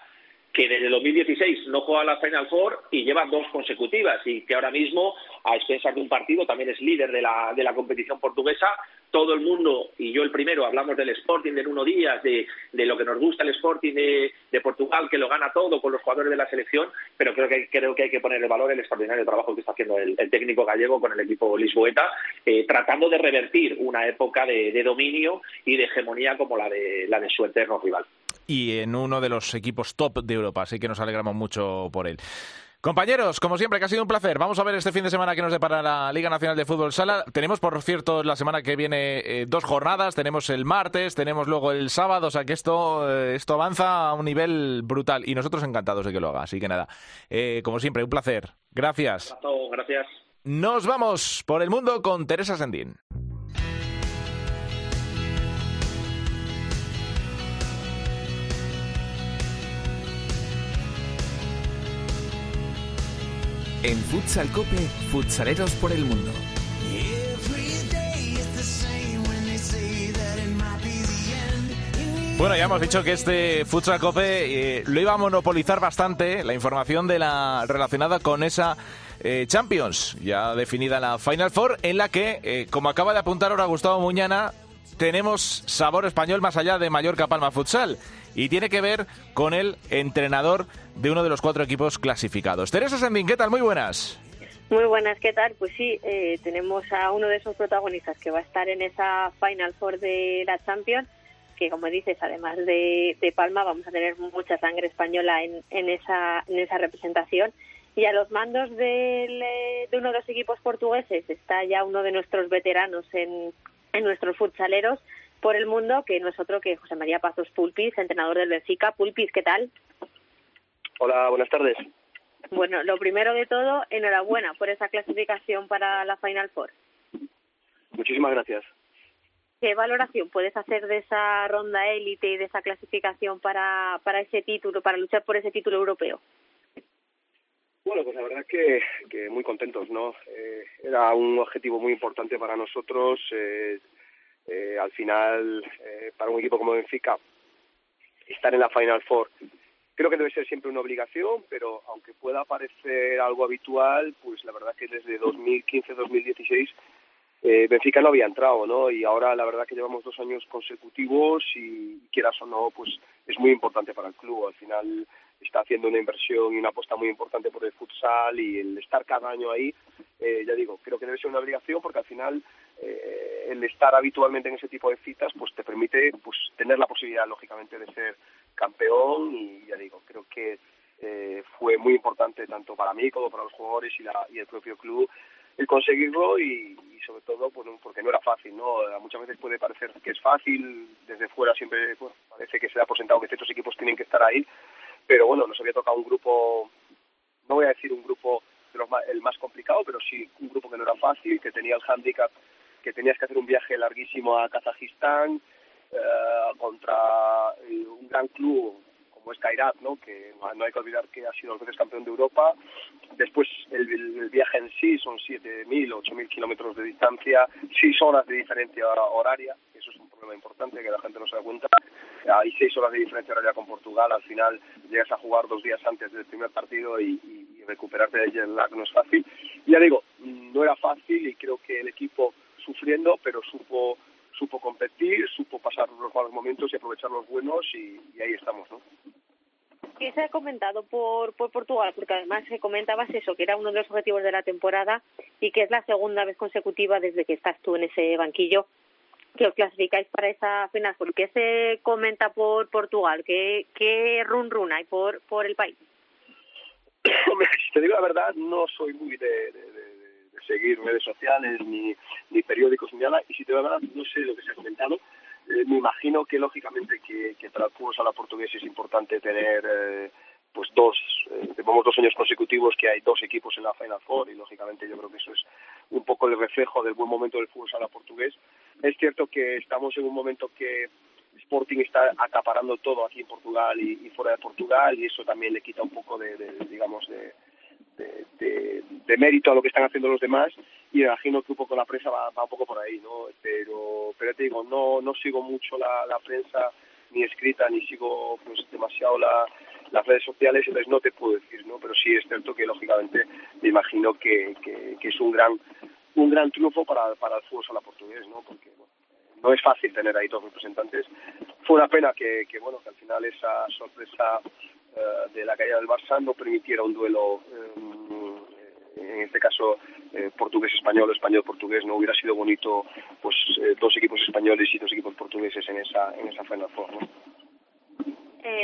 que desde 2016 no juega la Final Four y lleva dos consecutivas y que ahora mismo, a expensas de un partido, también es líder de la, de la competición portuguesa. Todo el mundo, y yo el primero, hablamos del Sporting del uno días, de, de lo que nos gusta el Sporting de, de, Portugal, que lo gana todo con los jugadores de la selección, pero creo que, creo que hay que poner el valor el extraordinario trabajo que está haciendo el, el técnico gallego con el equipo lisboeta, eh, tratando de revertir una época de, de dominio y de hegemonía como la de, la de su eterno rival y en uno de los equipos top de Europa, así que nos alegramos mucho por él. Compañeros, como siempre, que ha sido un placer. Vamos a ver este fin de semana que nos depara la Liga Nacional de Fútbol Sala. Tenemos, por cierto, la semana que viene eh, dos jornadas. Tenemos el martes, tenemos luego el sábado. O sea que esto, eh, esto avanza a un nivel brutal y nosotros encantados de que lo haga. Así que nada, eh, como siempre, un placer. Gracias. Gracias. Nos vamos por el mundo con Teresa Sendín. En Futsal Cope, futsaleros por el mundo. Bueno, ya hemos dicho que este Futsal Cope eh, lo iba a monopolizar bastante la información de la relacionada con esa eh, Champions, ya definida la Final Four, en la que, eh, como acaba de apuntar ahora Gustavo Muñana, tenemos sabor español más allá de Mallorca Palma Futsal y tiene que ver con el entrenador de uno de los cuatro equipos clasificados. Teresa Sendín, ¿qué tal? Muy buenas. Muy buenas, ¿qué tal? Pues sí, eh, tenemos a uno de esos protagonistas que va a estar en esa Final Four de la Champions, que como dices, además de, Palma, vamos a tener mucha sangre española en, esa, en esa representación. Y a los mandos del, de uno de los equipos portugueses está ya uno de nuestros veteranos en, en nuestros futsaleros por el mundo, que no es otro que José María Pazos Pulpis, entrenador del Benfica. Pulpis, ¿qué tal? Hola, buenas tardes. Bueno, lo primero de todo, enhorabuena por esa clasificación para la Final Four. Muchísimas gracias. ¿Qué valoración puedes hacer de esa ronda élite y de esa clasificación para, para ese título, para luchar por ese título europeo? Bueno, pues la verdad que, muy contentos, ¿no? Eh, era un objetivo muy importante para nosotros. Eh, eh, al final, para un equipo como Benfica, estar en la Final Four creo que debe ser siempre una obligación, pero aunque pueda parecer algo habitual, pues la verdad que desde 2015-2016 eh, Benfica no había entrado, ¿no? Y ahora la verdad que llevamos dos años consecutivos y quieras o no, pues es muy importante para el club. Al final está haciendo una inversión y una apuesta muy importante por el futsal y el estar cada año ahí, eh, ya digo, creo que debe ser una obligación porque al final eh, el estar habitualmente en ese tipo de citas pues te permite pues tener la posibilidad lógicamente de ser campeón y ya digo, creo que eh, fue muy importante tanto para mí como para los jugadores y, la, y el propio club el conseguirlo y, sobre todo pues, porque no era fácil, ¿no? Muchas veces puede parecer que es fácil, desde fuera siempre parece que se da por sentado que ciertos equipos tienen que estar ahí, pero bueno, nos había tocado un grupo, no voy a decir un grupo de los el más complicado, pero sí un grupo que no era fácil, que tenía el hándicap que tenías que hacer un viaje larguísimo a Kazajistán eh, contra eh, un gran club como es Kairat, ¿no? que no hay que olvidar que ha sido dos veces campeón de Europa. Después el, viaje en sí son 7.000, 8.000 kilómetros de distancia, 6 horas de diferencia horaria, eso es un problema importante que la gente no se da cuenta. Hay 6 horas de diferencia horaria con Portugal, al final llegas a jugar dos días antes del primer partido y, y recuperarte de jet lag no es fácil. Ya digo, no era fácil y creo que el equipo sufriendo, pero supo supo competir, supo pasar los malos momentos y aprovechar los buenos y, ahí estamos, ¿no? ¿Qué se ha comentado por, por Portugal? Porque además se comentabas eso, que era uno de los objetivos de la temporada y que es la segunda vez consecutiva desde que estás tú en ese banquillo que os clasificáis para esa final. ¿Por qué se comenta por Portugal? ¿Qué, qué run run hay por, por el país? si te digo la verdad, no soy muy de seguir redes sociales, ni, ni periódicos, ni nada, y si te verdad no sé lo que se ha comentado. Eh, me imagino que lógicamente que, que para el fútbol sala portugués es importante tener eh, pues dos, eh, dos años consecutivos que hay dos equipos en la Final Four y lógicamente yo creo que eso es un poco el reflejo del buen momento del fútbol sala portugués. Es cierto que estamos en un momento que Sporting está acaparando todo aquí en Portugal y, fuera de Portugal y eso también le quita un poco de digamos, de, de, mérito a lo que están haciendo los demás y imagino que un poco la prensa va, un poco por ahí, ¿no? Pero, pero te digo, no, no sigo mucho la, la prensa ni escrita ni sigo pues demasiado la, las redes sociales, entonces no te puedo decir, ¿no? Pero sí es cierto que lógicamente me imagino que, que, es un gran un gran triunfo para, para el fútbol sala portugués, ¿no? Porque no es fácil tener ahí dos representantes. Fue una pena que, que bueno, que al final esa sorpresa eh, de la caída del Barça no permitiera un duelo, eh, en este caso eh, portugués-español, español-portugués, no hubiera sido bonito pues dos equipos españoles y dos equipos portugueses en esa, en esa Final Four.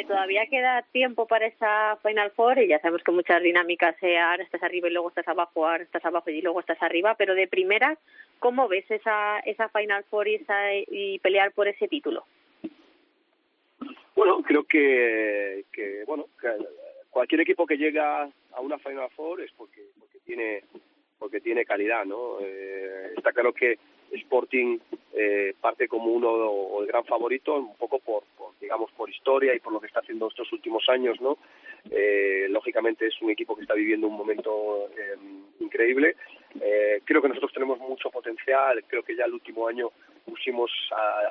todavía queda tiempo para esa Final Four y ya sabemos que muchas dinámicas, ahora estás arriba y luego estás abajo, ahora estás abajo y luego estás arriba, pero de primera, ¿cómo ves esa, esa Final Four y, esa, y pelear por ese título? Bueno, creo que, que bueno, cualquier equipo que llega a una Final Four es porque, porque tiene porque tiene calidad, ¿no? Eh, está claro que Sporting eh, parte como uno o el gran favorito, un poco por, digamos por historia y por lo que está haciendo estos últimos años, ¿no? Eh, lógicamente es un equipo que está viviendo un momento eh, increíble. Eh, creo que nosotros tenemos mucho potencial. Creo que ya el último año pusimos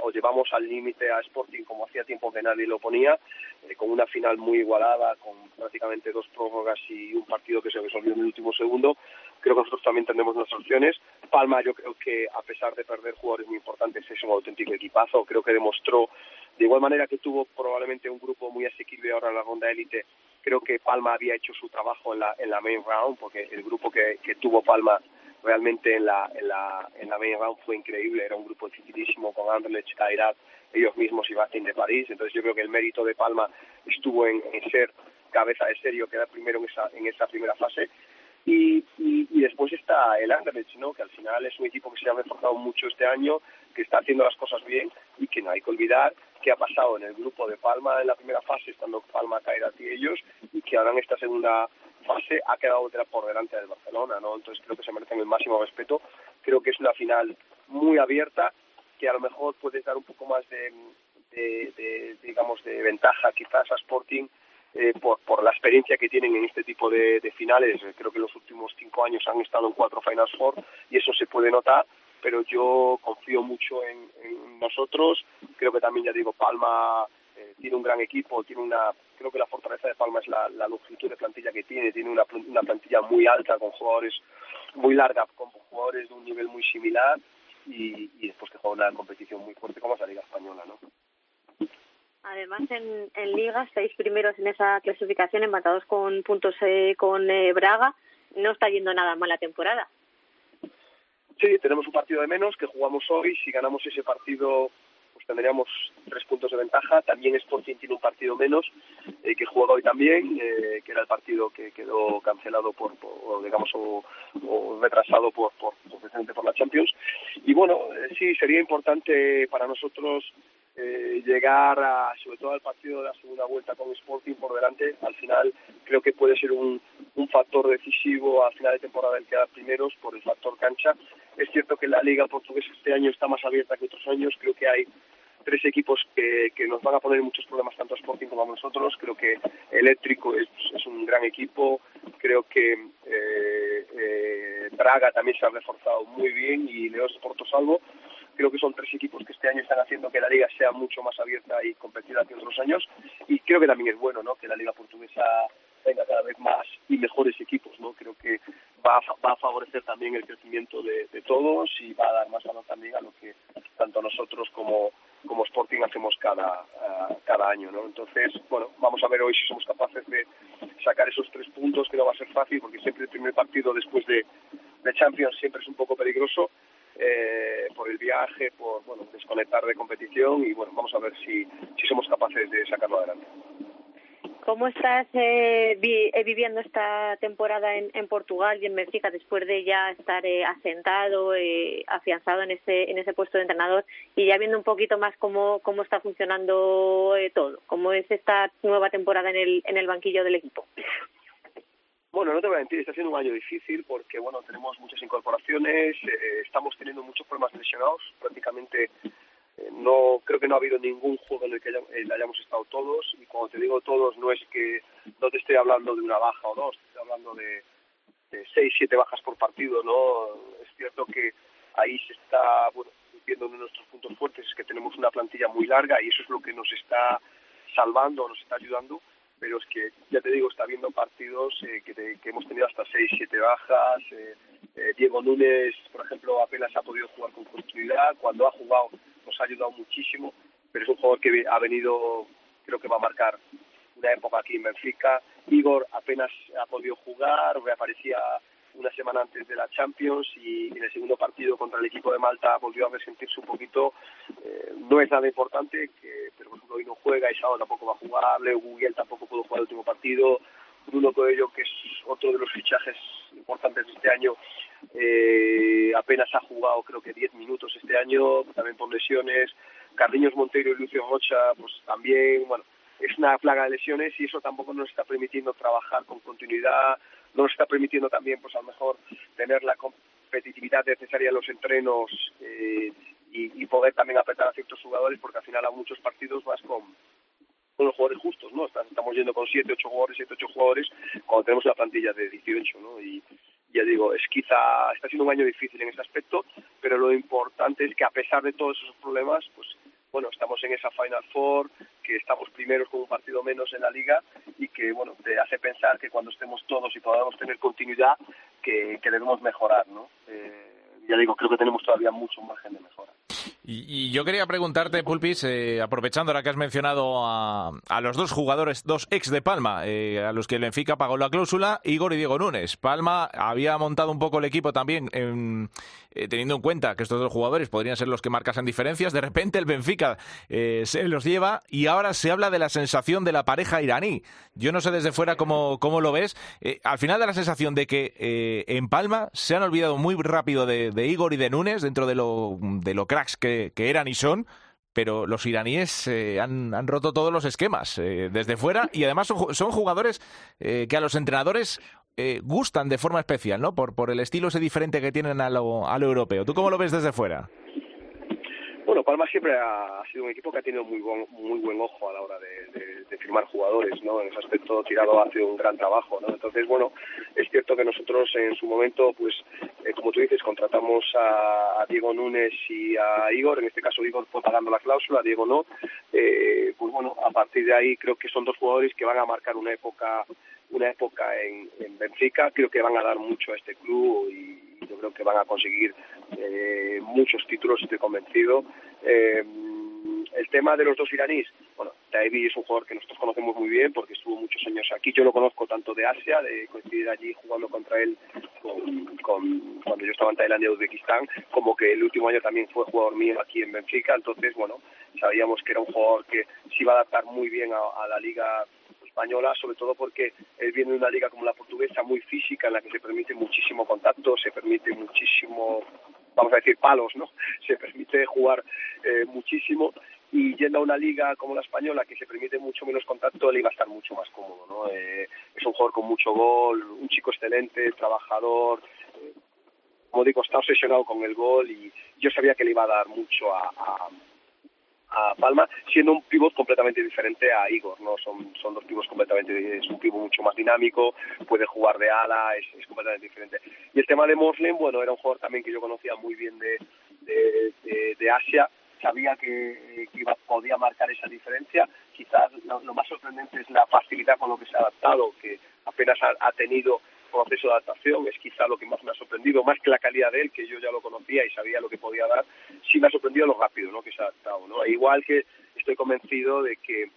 o llevamos al límite a Sporting como hacía tiempo que nadie lo ponía, eh, con una final muy igualada, con prácticamente dos prórrogas y un partido que se resolvió en el último segundo. Creo que nosotros también tenemos nuestras opciones. Palma yo creo que a pesar de perder jugadores muy importantes es un auténtico equipazo. Creo que demostró de igual manera que tuvo probablemente un grupo muy asequible ahora en la ronda élite, creo que Palma había hecho su trabajo en la, en la main round, porque el grupo que, que tuvo Palma realmente en la, en la, en la main round fue increíble, era un grupo dificilísimo con Anderlecht, Kairat, ellos mismos y Bastin de París, entonces yo creo que el mérito de Palma estuvo en, en ser cabeza de serio, quedar primero en esa, en esa primera fase, y, y, y, después está el Anderlecht, ¿no? que al final es un equipo que se ha reforzado mucho este año, que está haciendo las cosas bien y que no hay que olvidar que ha pasado en el grupo de Palma en la primera fase, estando Palma, Caira y ellos, y que ahora en esta segunda fase ha quedado por delante del Barcelona, ¿no? Entonces creo que se merecen el máximo respeto. Creo que es una final muy abierta, que a lo mejor puede dar un poco más de, de digamos, de ventaja quizás a Sporting eh, por, la experiencia que tienen en este tipo de, finales. Eh, creo que los últimos cinco años han estado en cuatro Finals Four y eso se puede notar, pero yo confío mucho en, nosotros. Creo que también, ya digo, Palma eh, tiene un gran equipo, tiene una creo que la fortaleza de Palma es la, longitud de plantilla que tiene, tiene una, una plantilla muy alta con jugadores muy larga, con jugadores de un nivel muy similar y, y después que juega una competición muy fuerte como es la Liga Española, ¿no? Además, en, en Liga, seis primeros en esa clasificación, empatados con puntos eh, con eh, Braga. No está yendo nada mal la temporada. Sí, tenemos un partido de menos que jugamos hoy. Si ganamos ese partido, pues tendríamos tres puntos de ventaja. También Sporting tiene un partido menos eh, que juega hoy también, eh, que era el partido que quedó cancelado por, o digamos, o, retrasado por, por, por, la Champions. Y bueno, eh, sí, sería importante para nosotros eh, llegar a, sobre todo al partido de la segunda vuelta con Sporting por delante, al final creo que puede ser un, factor decisivo al final de temporada el quedar primeros por el factor cancha. Es cierto que la liga portuguesa este año está más abierta que otros años, creo que hay tres equipos que, nos van a poner muchos problemas tanto a Sporting como a nosotros. Creo que Eléctrico es, es un gran equipo, creo que eh, eh, Braga también se ha reforzado muy bien y Leos Porto Salvo Creo que son tres equipos que este año están haciendo que la liga sea mucho más abierta y competida que otros años y creo que también es bueno ¿no? que la liga portuguesa tenga cada vez más y mejores equipos. ¿no? Creo que va a, va a favorecer también el crecimiento de, de, todos y va a dar más valor también a lo que tanto nosotros como, como Sporting hacemos cada, uh, cada año. ¿no? Entonces, bueno, vamos a ver hoy si somos capaces de sacar esos tres puntos, que no va a ser fácil porque siempre el primer partido después de, de Champions siempre es un poco peligroso eh, por el viaje, por bueno, desconectar de competición y bueno, vamos a ver si, si somos capaces de sacarlo adelante. ¿Cómo estás eh, eh, viviendo esta temporada en, en, Portugal y en Benfica después de ya estar eh, asentado, eh, afianzado en ese, en ese puesto de entrenador y ya viendo un poquito más cómo, cómo está funcionando eh, todo? ¿Cómo es esta nueva temporada en el, en el banquillo del equipo? Bueno, no te voy a mentir, está siendo un año difícil porque, bueno, tenemos muchas incorporaciones, eh, estamos teniendo muchos problemas lesionados, prácticamente eh, no creo que no ha habido ningún juego en el que hayamos, eh, hayamos estado todos y cuando te digo todos no es que no te estoy hablando de una baja o dos, te estoy hablando de, de seis, siete bajas por partido, ¿no? Es cierto que ahí se está, bueno, viendo uno de nuestros puntos fuertes es que tenemos una plantilla muy larga y eso es lo que nos está salvando, nos está ayudando pero es que, ya te digo, está habiendo partidos eh, que, te, que, hemos tenido hasta 6, 7 bajas. Eh, eh, Diego Núñez, por ejemplo, apenas ha podido jugar con continuidad. Cuando ha jugado nos ha ayudado muchísimo, pero es un jugador que ha venido, creo que va a marcar una época aquí en Benfica. Igor apenas ha podido jugar, reaparecía una semana antes de la Champions y en el segundo partido contra el equipo de Malta volvió a resentirse un poquito. Eh, no es nada importante, que, pero por ejemplo hoy no juega sábado tampoco va a jugar, Leo tampoco pudo jugar el último partido, Bruno Coelho, que es otro de los fichajes importantes de este año, eh, apenas ha jugado creo que 10 minutos este año, también por lesiones, Carliños Monteiro y Lucio Rocha, pues también, bueno, es una plaga de lesiones y eso tampoco nos está permitiendo trabajar con continuidad, nos está permitiendo también, pues a lo mejor, tener la competitividad necesaria en los entrenos eh, y, poder también apretar a ciertos jugadores, porque al final a muchos partidos vas con, con los jugadores justos, ¿no? Estamos yendo con 7, 8 jugadores, 7, 8 jugadores, cuando tenemos una plantilla de 18, ¿no? Y ya digo, es quizá, está siendo un año difícil en ese aspecto, pero lo importante es que a pesar de todos esos problemas, pues bueno, estamos en esa Final Four, que estamos primeros con un partido menos en la liga y que, bueno, te hace pensar que cuando estemos todos y podamos tener continuidad, que, que debemos mejorar, ¿no? Eh, ya digo, creo que tenemos todavía mucho margen de mejora. Y, yo quería preguntarte, Pulpis, eh, aprovechando ahora que has mencionado a, a, los dos jugadores, dos ex de Palma, eh, a los que el Benfica pagó la cláusula, Igor y Diego Núñez. Palma había montado un poco el equipo también, eh, teniendo en cuenta que estos dos jugadores podrían ser los que marcasen diferencias. De repente el Benfica eh, se los lleva y ahora se habla de la sensación de la pareja iraní. Yo no sé desde fuera cómo, cómo lo ves. Eh, al final da la sensación de que en Palma se han olvidado muy rápido de, de Igor y de Núñez dentro de lo, de lo cracks que que, eran y son, pero los iraníes eh, han, han, roto todos los esquemas eh, desde fuera y además son, son jugadores eh, que a los entrenadores gustan de forma especial, ¿no? Por, por el estilo ese diferente que tienen a lo, a lo europeo. ¿Tú cómo lo ves desde fuera? Bueno, Palma siempre ha, sido un equipo que ha tenido muy buen, muy buen ojo a la hora de, firmar jugadores, ¿no? En ese aspecto Tirado ha sido un gran trabajo, ¿no? Entonces, bueno, es cierto que nosotros en su momento, pues, eh, como tú dices, contratamos a, Diego Núñez y a Igor, en este caso Igor fue pagando la cláusula, Diego no, eh, pues bueno, a partir de ahí creo que son dos jugadores que van a marcar una época una época en, en Benfica, creo que van a dar mucho a este club y yo creo que van a conseguir eh, muchos títulos, estoy convencido. Eh, el tema de los dos iraníes, bueno, Taevi es un jugador que nosotros conocemos muy bien porque estuvo muchos años aquí. Yo lo conozco tanto de Asia, de coincidir allí jugando contra él con, cuando yo estaba en Tailandia y Uzbekistán, como que el último año también fue jugador mío aquí en Benfica. Entonces, bueno, sabíamos que era un jugador que se iba a adaptar muy bien a la liga española, sobre todo porque él viene de una liga como la portuguesa muy física, en la que se permite muchísimo contacto, se permite muchísimo, vamos a decir, palos, ¿no? Se permite jugar eh, muchísimo y yendo a una liga como la española que se permite mucho menos contacto, él iba a estar mucho más cómodo, ¿no? Eh, es un jugador con mucho gol, un chico excelente, trabajador, eh, como digo, está obsesionado con el gol y yo sabía que le iba a dar mucho a a Palma, siendo un pivot completamente diferente a Igor, ¿no? Son, son dos pivots completamente, es un pivot mucho más dinámico, puede jugar de ala, es, es completamente diferente. Y el tema de Moslem, bueno, era un jugador también que yo conocía muy bien de, de, Asia, sabía que, iba, podía marcar esa diferencia. Quizás lo, más sorprendente es la facilidad con lo que se ha adaptado, que apenas ha tenido proceso de adaptación es quizá lo que más me ha sorprendido, más que la calidad de él, que yo ya lo conocía y sabía lo que podía dar, sí me ha sorprendido lo rápido ¿no? que se ha adaptado. ¿no? E igual que estoy convencido de que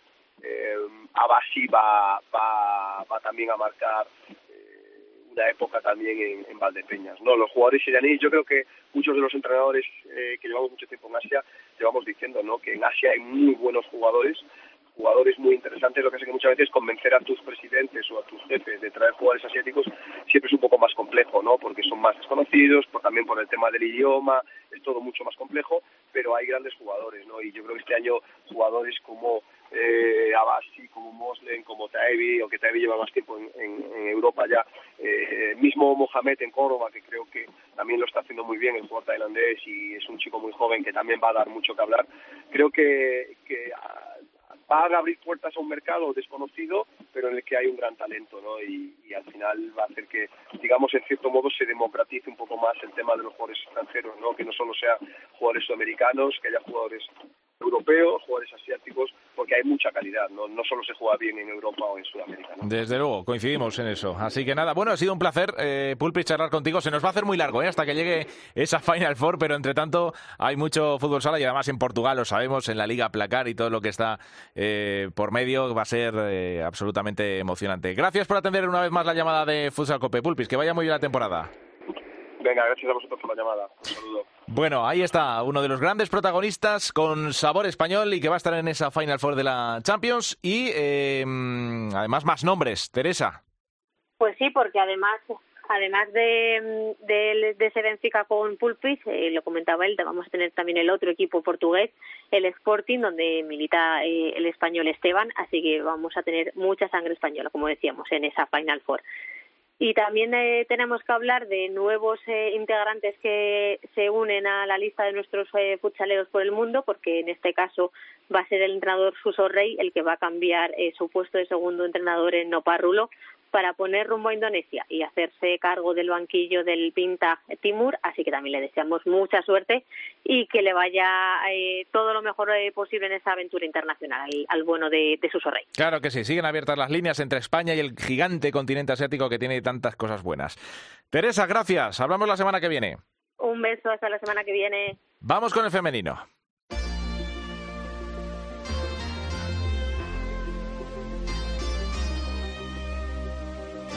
eh, Abasi va, va, va también a marcar eh, una época también en, Valdepeñas. ¿no? Los jugadores iraníes, yo creo que muchos de los entrenadores eh, que llevamos mucho tiempo en Asia, llevamos diciendo ¿no? que en Asia hay muy buenos jugadores, jugadores muy interesantes, lo que hace que muchas veces convencer a tus presidentes o a tus jefes de traer jugadores asiáticos siempre es un poco más complejo, ¿no? Porque son más desconocidos, por, también por el tema del idioma, es todo mucho más complejo, pero hay grandes jugadores, ¿no? Y yo creo que este año jugadores como eh, Abasi, como Moslem, como Taevi, aunque Taevi lleva más tiempo en, en, Europa ya, eh, mismo Mohamed en Córdoba, que creo que también lo está haciendo muy bien, el jugador tailandés, y es un chico muy joven que también va a dar mucho que hablar. Creo que, que va a abrir puertas a un mercado desconocido, pero en el que hay un gran talento, ¿no? Y, y, al final va a hacer que, digamos, en cierto modo se democratice un poco más el tema de los jugadores extranjeros, ¿no? Que no solo sean jugadores sudamericanos, que haya jugadores europeos, jugadores asiáticos, porque hay mucha calidad, no, no solo se juega bien en Europa o en Sudamérica. Desde luego, coincidimos en eso. Así que nada, bueno, ha sido un placer, eh, Pulpi, charlar contigo. Se nos va a hacer muy largo ¿eh? hasta que llegue esa Final Four, pero entre tanto hay mucho fútbol sala y además en Portugal, lo sabemos, en la Liga Placar y todo lo que está eh, por medio va a ser eh, absolutamente emocionante. Gracias por atender una vez más la llamada de Futsal Cope. Pulpis, que vaya muy bien la temporada. Venga, gracias a vosotros por la llamada. Un saludo. Bueno, ahí está, uno de los grandes protagonistas con sabor español y que va a estar en esa Final Four de la Champions. Y eh, además más nombres, Teresa. Pues sí, porque además además de, de, de ese Benfica con Pulpis, eh, lo comentaba él, vamos a tener también el otro equipo portugués, el Sporting, donde milita eh, el español Esteban, así que vamos a tener mucha sangre española, como decíamos, en esa Final Four. Y también eh, tenemos que hablar de nuevos eh, integrantes que se unen a la lista de nuestros eh, por el mundo, porque en este caso va a ser el entrenador Suso Rey el que va a cambiar eh, su puesto de segundo entrenador en Noparrulo para poner rumbo a Indonesia y hacerse cargo del banquillo del Pinta Timur, así que también le deseamos mucha suerte y que le vaya eh, todo lo mejor eh, posible en esa aventura internacional al, al bueno de, de Suso Rey. Claro que sí, siguen abiertas las líneas entre España y el gigante continente asiático que tiene tantas cosas buenas. Teresa, gracias. Hablamos la semana que viene. Un beso hasta la semana que viene. Vamos con el femenino.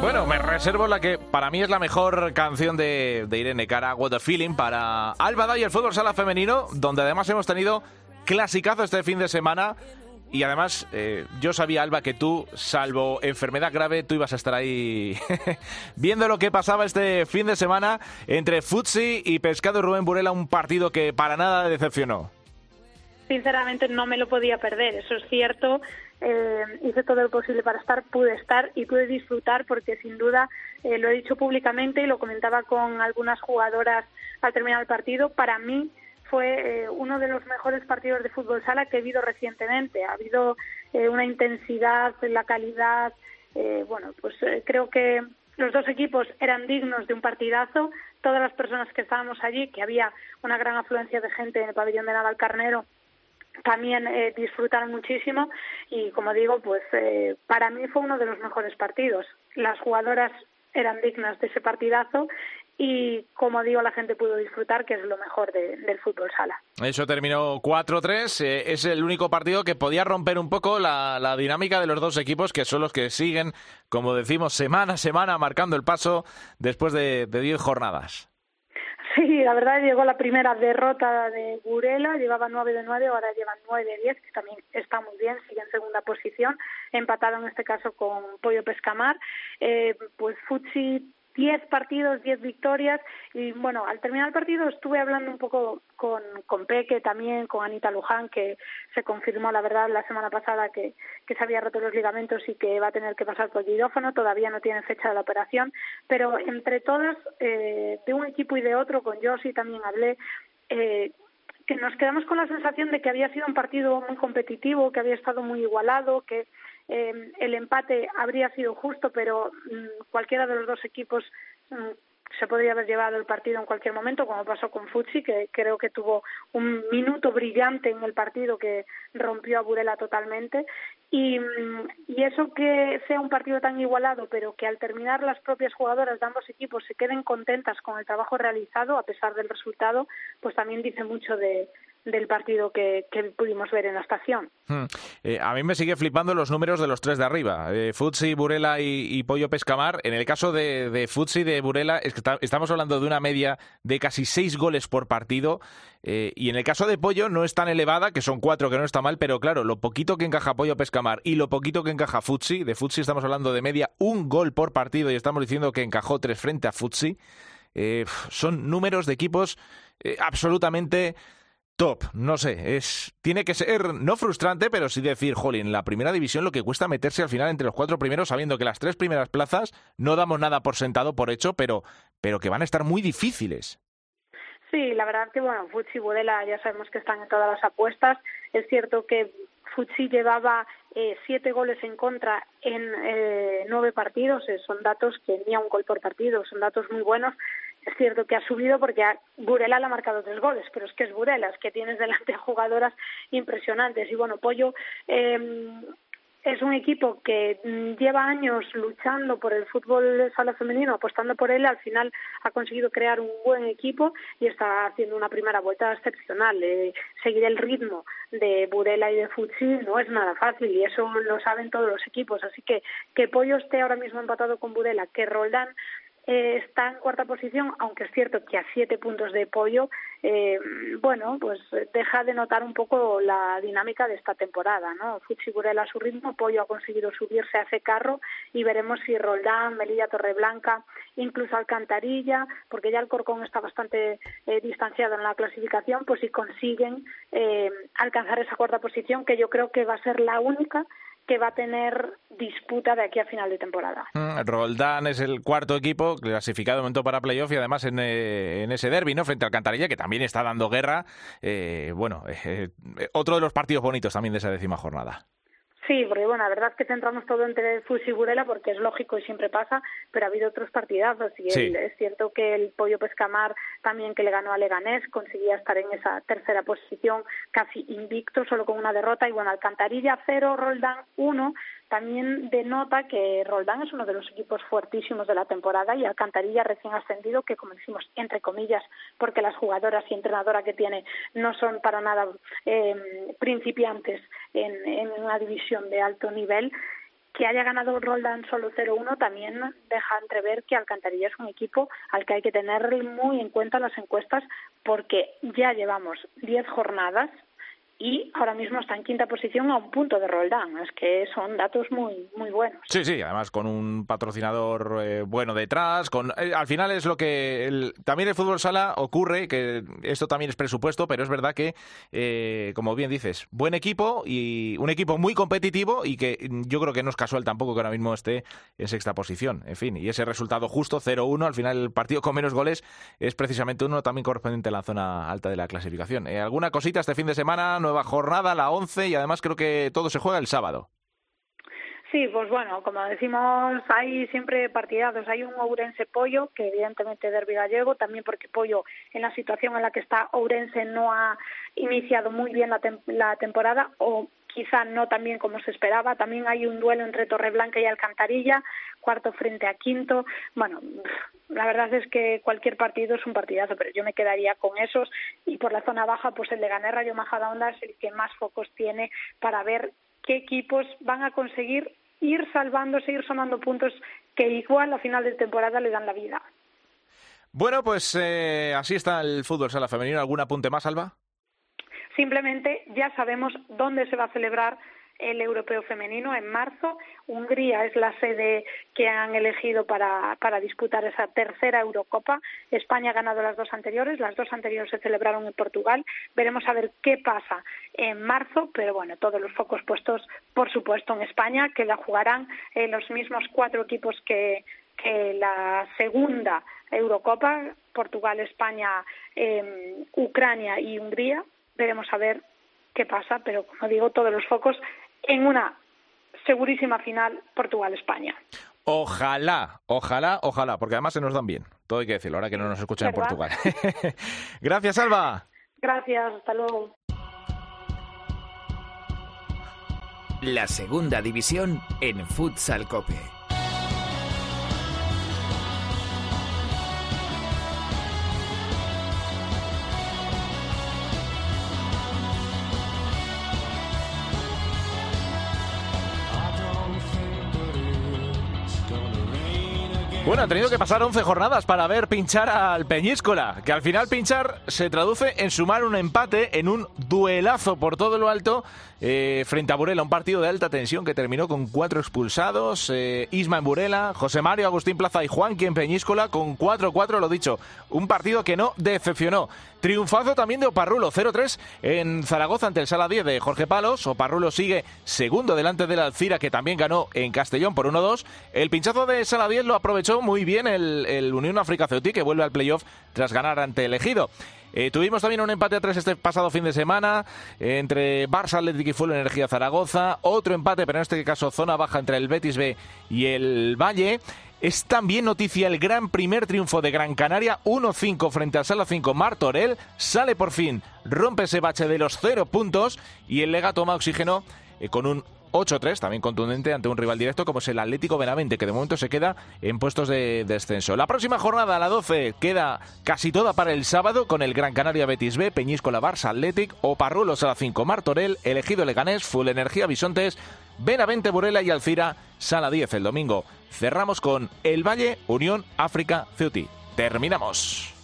Bueno, me reservo la que para mí es la mejor canción de, Irene Cara, What a Feeling, para Alba y el fútbol sala femenino, donde además hemos tenido clasicazo este fin de semana y además eh, yo sabía, Alba, que tú, salvo enfermedad grave, tú ibas a estar ahí viendo lo que pasaba este fin de semana entre Futsi y Pescado Rubén Burela, un partido que para nada decepcionó. Sinceramente no me lo podía perder, eso es cierto. Eh, hice todo lo posible para estar, pude estar y pude disfrutar porque sin duda eh, lo he dicho públicamente y lo comentaba con algunas jugadoras al terminar el partido. Para mí fue eh, uno de los mejores partidos de fútbol sala que he visto recientemente. Ha habido eh, una intensidad, la calidad. Bueno, pues creo que los dos equipos eran dignos de un partidazo. Todas las personas que estábamos allí, que había una gran afluencia de gente en el pabellón de Navalcarnero, también disfrutaron muchísimo y como digo pues para mí fue uno de los mejores partidos las jugadoras eran dignas de ese partidazo y como digo la gente pudo disfrutar que es lo mejor del fútbol sala. Eso terminó 4-3, eh, es el único partido que podía romper un poco la, dinámica de los dos equipos que son los que siguen, como decimos, semana a semana marcando el paso después de 10 jornadas. Sí, la verdad llegó la primera derrota de Burela, llevaba 9 de 9, ahora llevan 9 de 10, que también está muy bien, sigue en segunda posición, empatado en este caso con Pollo Pescamar. Eh, pues Futsi 10 partidos, 10 victorias. Y bueno, al terminar el partido estuve hablando un poco con, con Peque también, con Anita Luján, que se confirmó la verdad la semana pasada que, se había roto los ligamentos y que va a tener que pasar por quirófano, todavía no tiene fecha de la operación, pero entre todos, eh, de un equipo y de otro, con Josie también hablé, eh, que nos quedamos con la sensación de que había sido un partido muy competitivo, que había estado muy igualado, que eh, el empate habría sido justo, pero mm, cualquiera de los dos equipos mm, se podría haber llevado el partido en cualquier momento, como pasó con Futsi, que creo que tuvo un minuto brillante en el partido que rompió a Burela totalmente. Y, mm, y, eso que sea un partido tan igualado, pero que al terminar las propias jugadoras de ambos equipos se queden contentas con el trabajo realizado, a pesar del resultado, pues también dice mucho de, del partido que, pudimos ver en la estación. Hmm. Eh, a mí me sigue flipando los números de los tres de arriba, eh, Futsi, Burela y, Pollo Pescamar. En el caso de, de Futsi y de Burela, estamos hablando de una media de casi seis goles por partido. Eh, y en el caso de Pollo no es tan elevada, que son cuatro, que no está mal, pero claro, lo poquito que encaja Pollo Pescamar y lo poquito que encaja Futsi, de Futsi estamos hablando de media un gol por partido y estamos diciendo que encajó tres frente a Futsi. Eh, son números de equipos absolutamente top. No sé, es tiene que ser no frustrante, pero sí decir, jolín, en la primera división lo que cuesta meterse al final entre los cuatro primeros, sabiendo que las tres primeras plazas no damos nada por sentado, por hecho, pero, pero que van a estar muy difíciles. Sí, la verdad que, bueno, Futsi y Budela ya sabemos que están en todas las apuestas. Es cierto que Futsi llevaba eh, siete goles en contra en eh, nueve partidos, eh, son datos que ni un gol por partido, son datos muy buenos, es cierto que ha subido porque Burela le ha marcado tres goles, pero es que es Burela, es que tienes delante jugadoras impresionantes. Y bueno, Pollo eh, es un equipo que mm, lleva años luchando por el fútbol sala femenino, apostando por él, al final ha conseguido crear un buen equipo y está haciendo una primera vuelta excepcional. Eh, seguir el ritmo de Burela y de Futsi no es nada fácil y eso lo saben todos los equipos. Así que que Pollo esté ahora mismo empatado con Burela, que Roldán eh, está en cuarta posición, aunque es cierto que a siete puntos de pollo, eh, bueno, pues deja de notar un poco la dinámica de esta temporada, ¿no? Fuchigurela a su ritmo, Pollo ha conseguido subirse a ese carro y veremos si Roldán, Melilla Torreblanca, incluso Alcantarilla, porque ya el Corcón está bastante eh, distanciado en la clasificación, pues si consiguen eh, alcanzar esa cuarta posición, que yo creo que va a ser la única que va a tener disputa de aquí a final de temporada. Mm, Roldán es el cuarto equipo clasificado de momento para playoff y además en, eh, ese derby, ¿no? Frente al Cantarilla, que también está dando guerra. Eh, bueno, eh, otro de los partidos bonitos también de esa décima jornada. Sí, porque bueno, la verdad es que centramos todo entre Fus y Burela porque es lógico y siempre pasa, pero ha habido otros partidazos y es cierto que el Pollo Pescamar también que le ganó a Leganés conseguía estar en esa tercera posición casi invicto, solo con una derrota y bueno, Alcantarilla cero, Roldán uno, también denota que Roldán es uno de los equipos fuertísimos de la temporada y Alcantarilla recién ascendido, que como decimos, entre comillas, porque las jugadoras y entrenadora que tiene no son para nada eh, principiantes en, en una división de alto nivel, que haya ganado Roldán solo 0-1 también deja entrever que Alcantarilla es un equipo al que hay que tener muy en cuenta las encuestas porque ya llevamos 10 jornadas y ahora mismo está en quinta posición a un punto de Roldán. Es que son datos muy muy buenos. Sí, sí, además con un patrocinador eh, bueno detrás. con eh, Al final es lo que el, también el fútbol sala ocurre, que esto también es presupuesto, pero es verdad que, eh, como bien dices, buen equipo y un equipo muy competitivo y que yo creo que no es casual tampoco que ahora mismo esté en sexta posición. En fin, y ese resultado justo, 0-1, al final el partido con menos goles es precisamente uno también correspondiente a la zona alta de la clasificación. ¿Alguna cosita este fin de semana? Nueva jornada, la 11, y además creo que todo se juega el sábado. Sí, pues bueno, como decimos, hay siempre partidazos. Hay un Ourense Pollo, que evidentemente derbi gallego, también porque Pollo, en la situación en la que está Ourense, no ha iniciado muy bien la, la temporada, o quizá no tan bien como se esperaba. También hay un duelo entre Torreblanca y Alcantarilla, cuarto frente a quinto. Bueno, la verdad es que cualquier partido es un partidazo, pero yo me quedaría con esos. Y por la zona baja, pues el de Gané Rayo Majadahonda es el que más focos tiene para ver qué equipos van a conseguir ir salvándose, ir sonando puntos que igual a final de temporada le dan la vida. Bueno, pues eh, así está el fútbol sala femenino. ¿Algún apunte más, Alba? Simplemente ya sabemos dónde se va a celebrar el europeo femenino en marzo. Hungría es la sede que han elegido para, para disputar esa tercera Eurocopa. España ha ganado las dos anteriores, las dos anteriores se celebraron en Portugal. Veremos a ver qué pasa en marzo, pero bueno, todos los focos puestos, por supuesto, en España, que la jugarán eh, los mismos cuatro equipos que, que la segunda Eurocopa, Portugal, España, eh, Ucrania y Hungría. Veremos a ver qué pasa, pero como digo, todos los focos en una segurísima final Portugal-España. Ojalá, ojalá, ojalá, porque además se nos dan bien. Todo hay que decirlo, ahora que no nos escuchan en Portugal. Gracias, Alba. Gracias, hasta luego. La segunda división en Futsal Cope. Bueno, ha tenido que pasar 11 jornadas para ver pinchar al Peñíscola, que al final pinchar se traduce en sumar un empate en un duelazo por todo lo alto eh, frente a Burela, un partido de alta tensión que terminó con cuatro expulsados, eh, Isma en Burela, José Mario, Agustín Plaza y Juan en Peñíscola con 4-4, lo dicho, un partido que no decepcionó. Triunfazo también de Oparrulo, 0-3 en Zaragoza ante el Sala 10 de Jorge Palos. Oparrulo sigue segundo delante de la Alcira, que también ganó en Castellón por 1-2. El pinchazo de Sala 10 lo aprovechó muy bien el, Unión África Ceutí, que vuelve al playoff tras ganar ante el Ejido. Eh, tuvimos también un empate a tres este pasado fin de semana entre Barça Athletic y Full Energía Zaragoza. Otro empate, pero en este caso zona baja entre el Betis B y el Valle. Es también noticia el gran primer triunfo de Gran Canaria, 1-5 frente al Sala 5 Martorell. Sale por fin, rompe ese bache de los cero puntos y el Lega toma oxígeno eh, con un 8-3, también contundente ante un rival directo como es el Atlético Benavente, que de momento se queda en puestos de descenso. La próxima jornada, a la 12, queda casi toda para el sábado con el Gran Canaria Betis B, Peñíscola Barça Athletic, Oparrulos a la 5 Martorell, Elegido Leganés, Full Energía Bisontes, Benavente Burela y Alcira Sala 10 el domingo. Cerramos con El Valle Unión África Ceutí. Terminamos.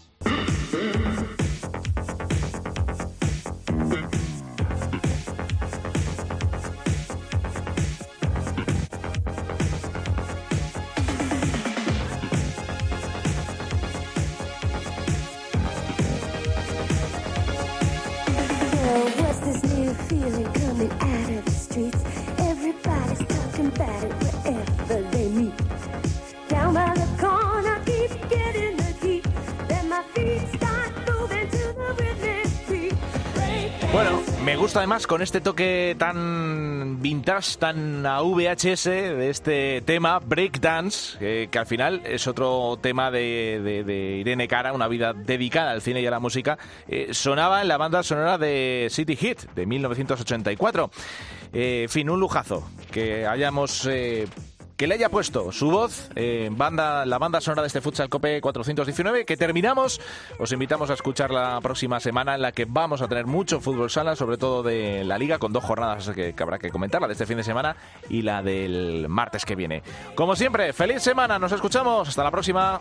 Además con este toque tan vintage, tan a VHS de este tema, Breakdance, que al final es otro tema de, Irene Cara, una vida dedicada al cine y a la música, eh, sonaba en la banda sonora de City Hit de 1984. Eh, fin, un lujazo que hayamos eh, que le haya puesto su voz en banda, la banda sonora de este Futsal Cope 419, que terminamos. Os invitamos a escuchar la próxima semana en la que vamos a tener mucho fútbol sala, sobre todo de la liga, con dos jornadas que, que habrá que comentar, la de este fin de semana y la del martes que viene. Como siempre, feliz semana, nos escuchamos, hasta la próxima.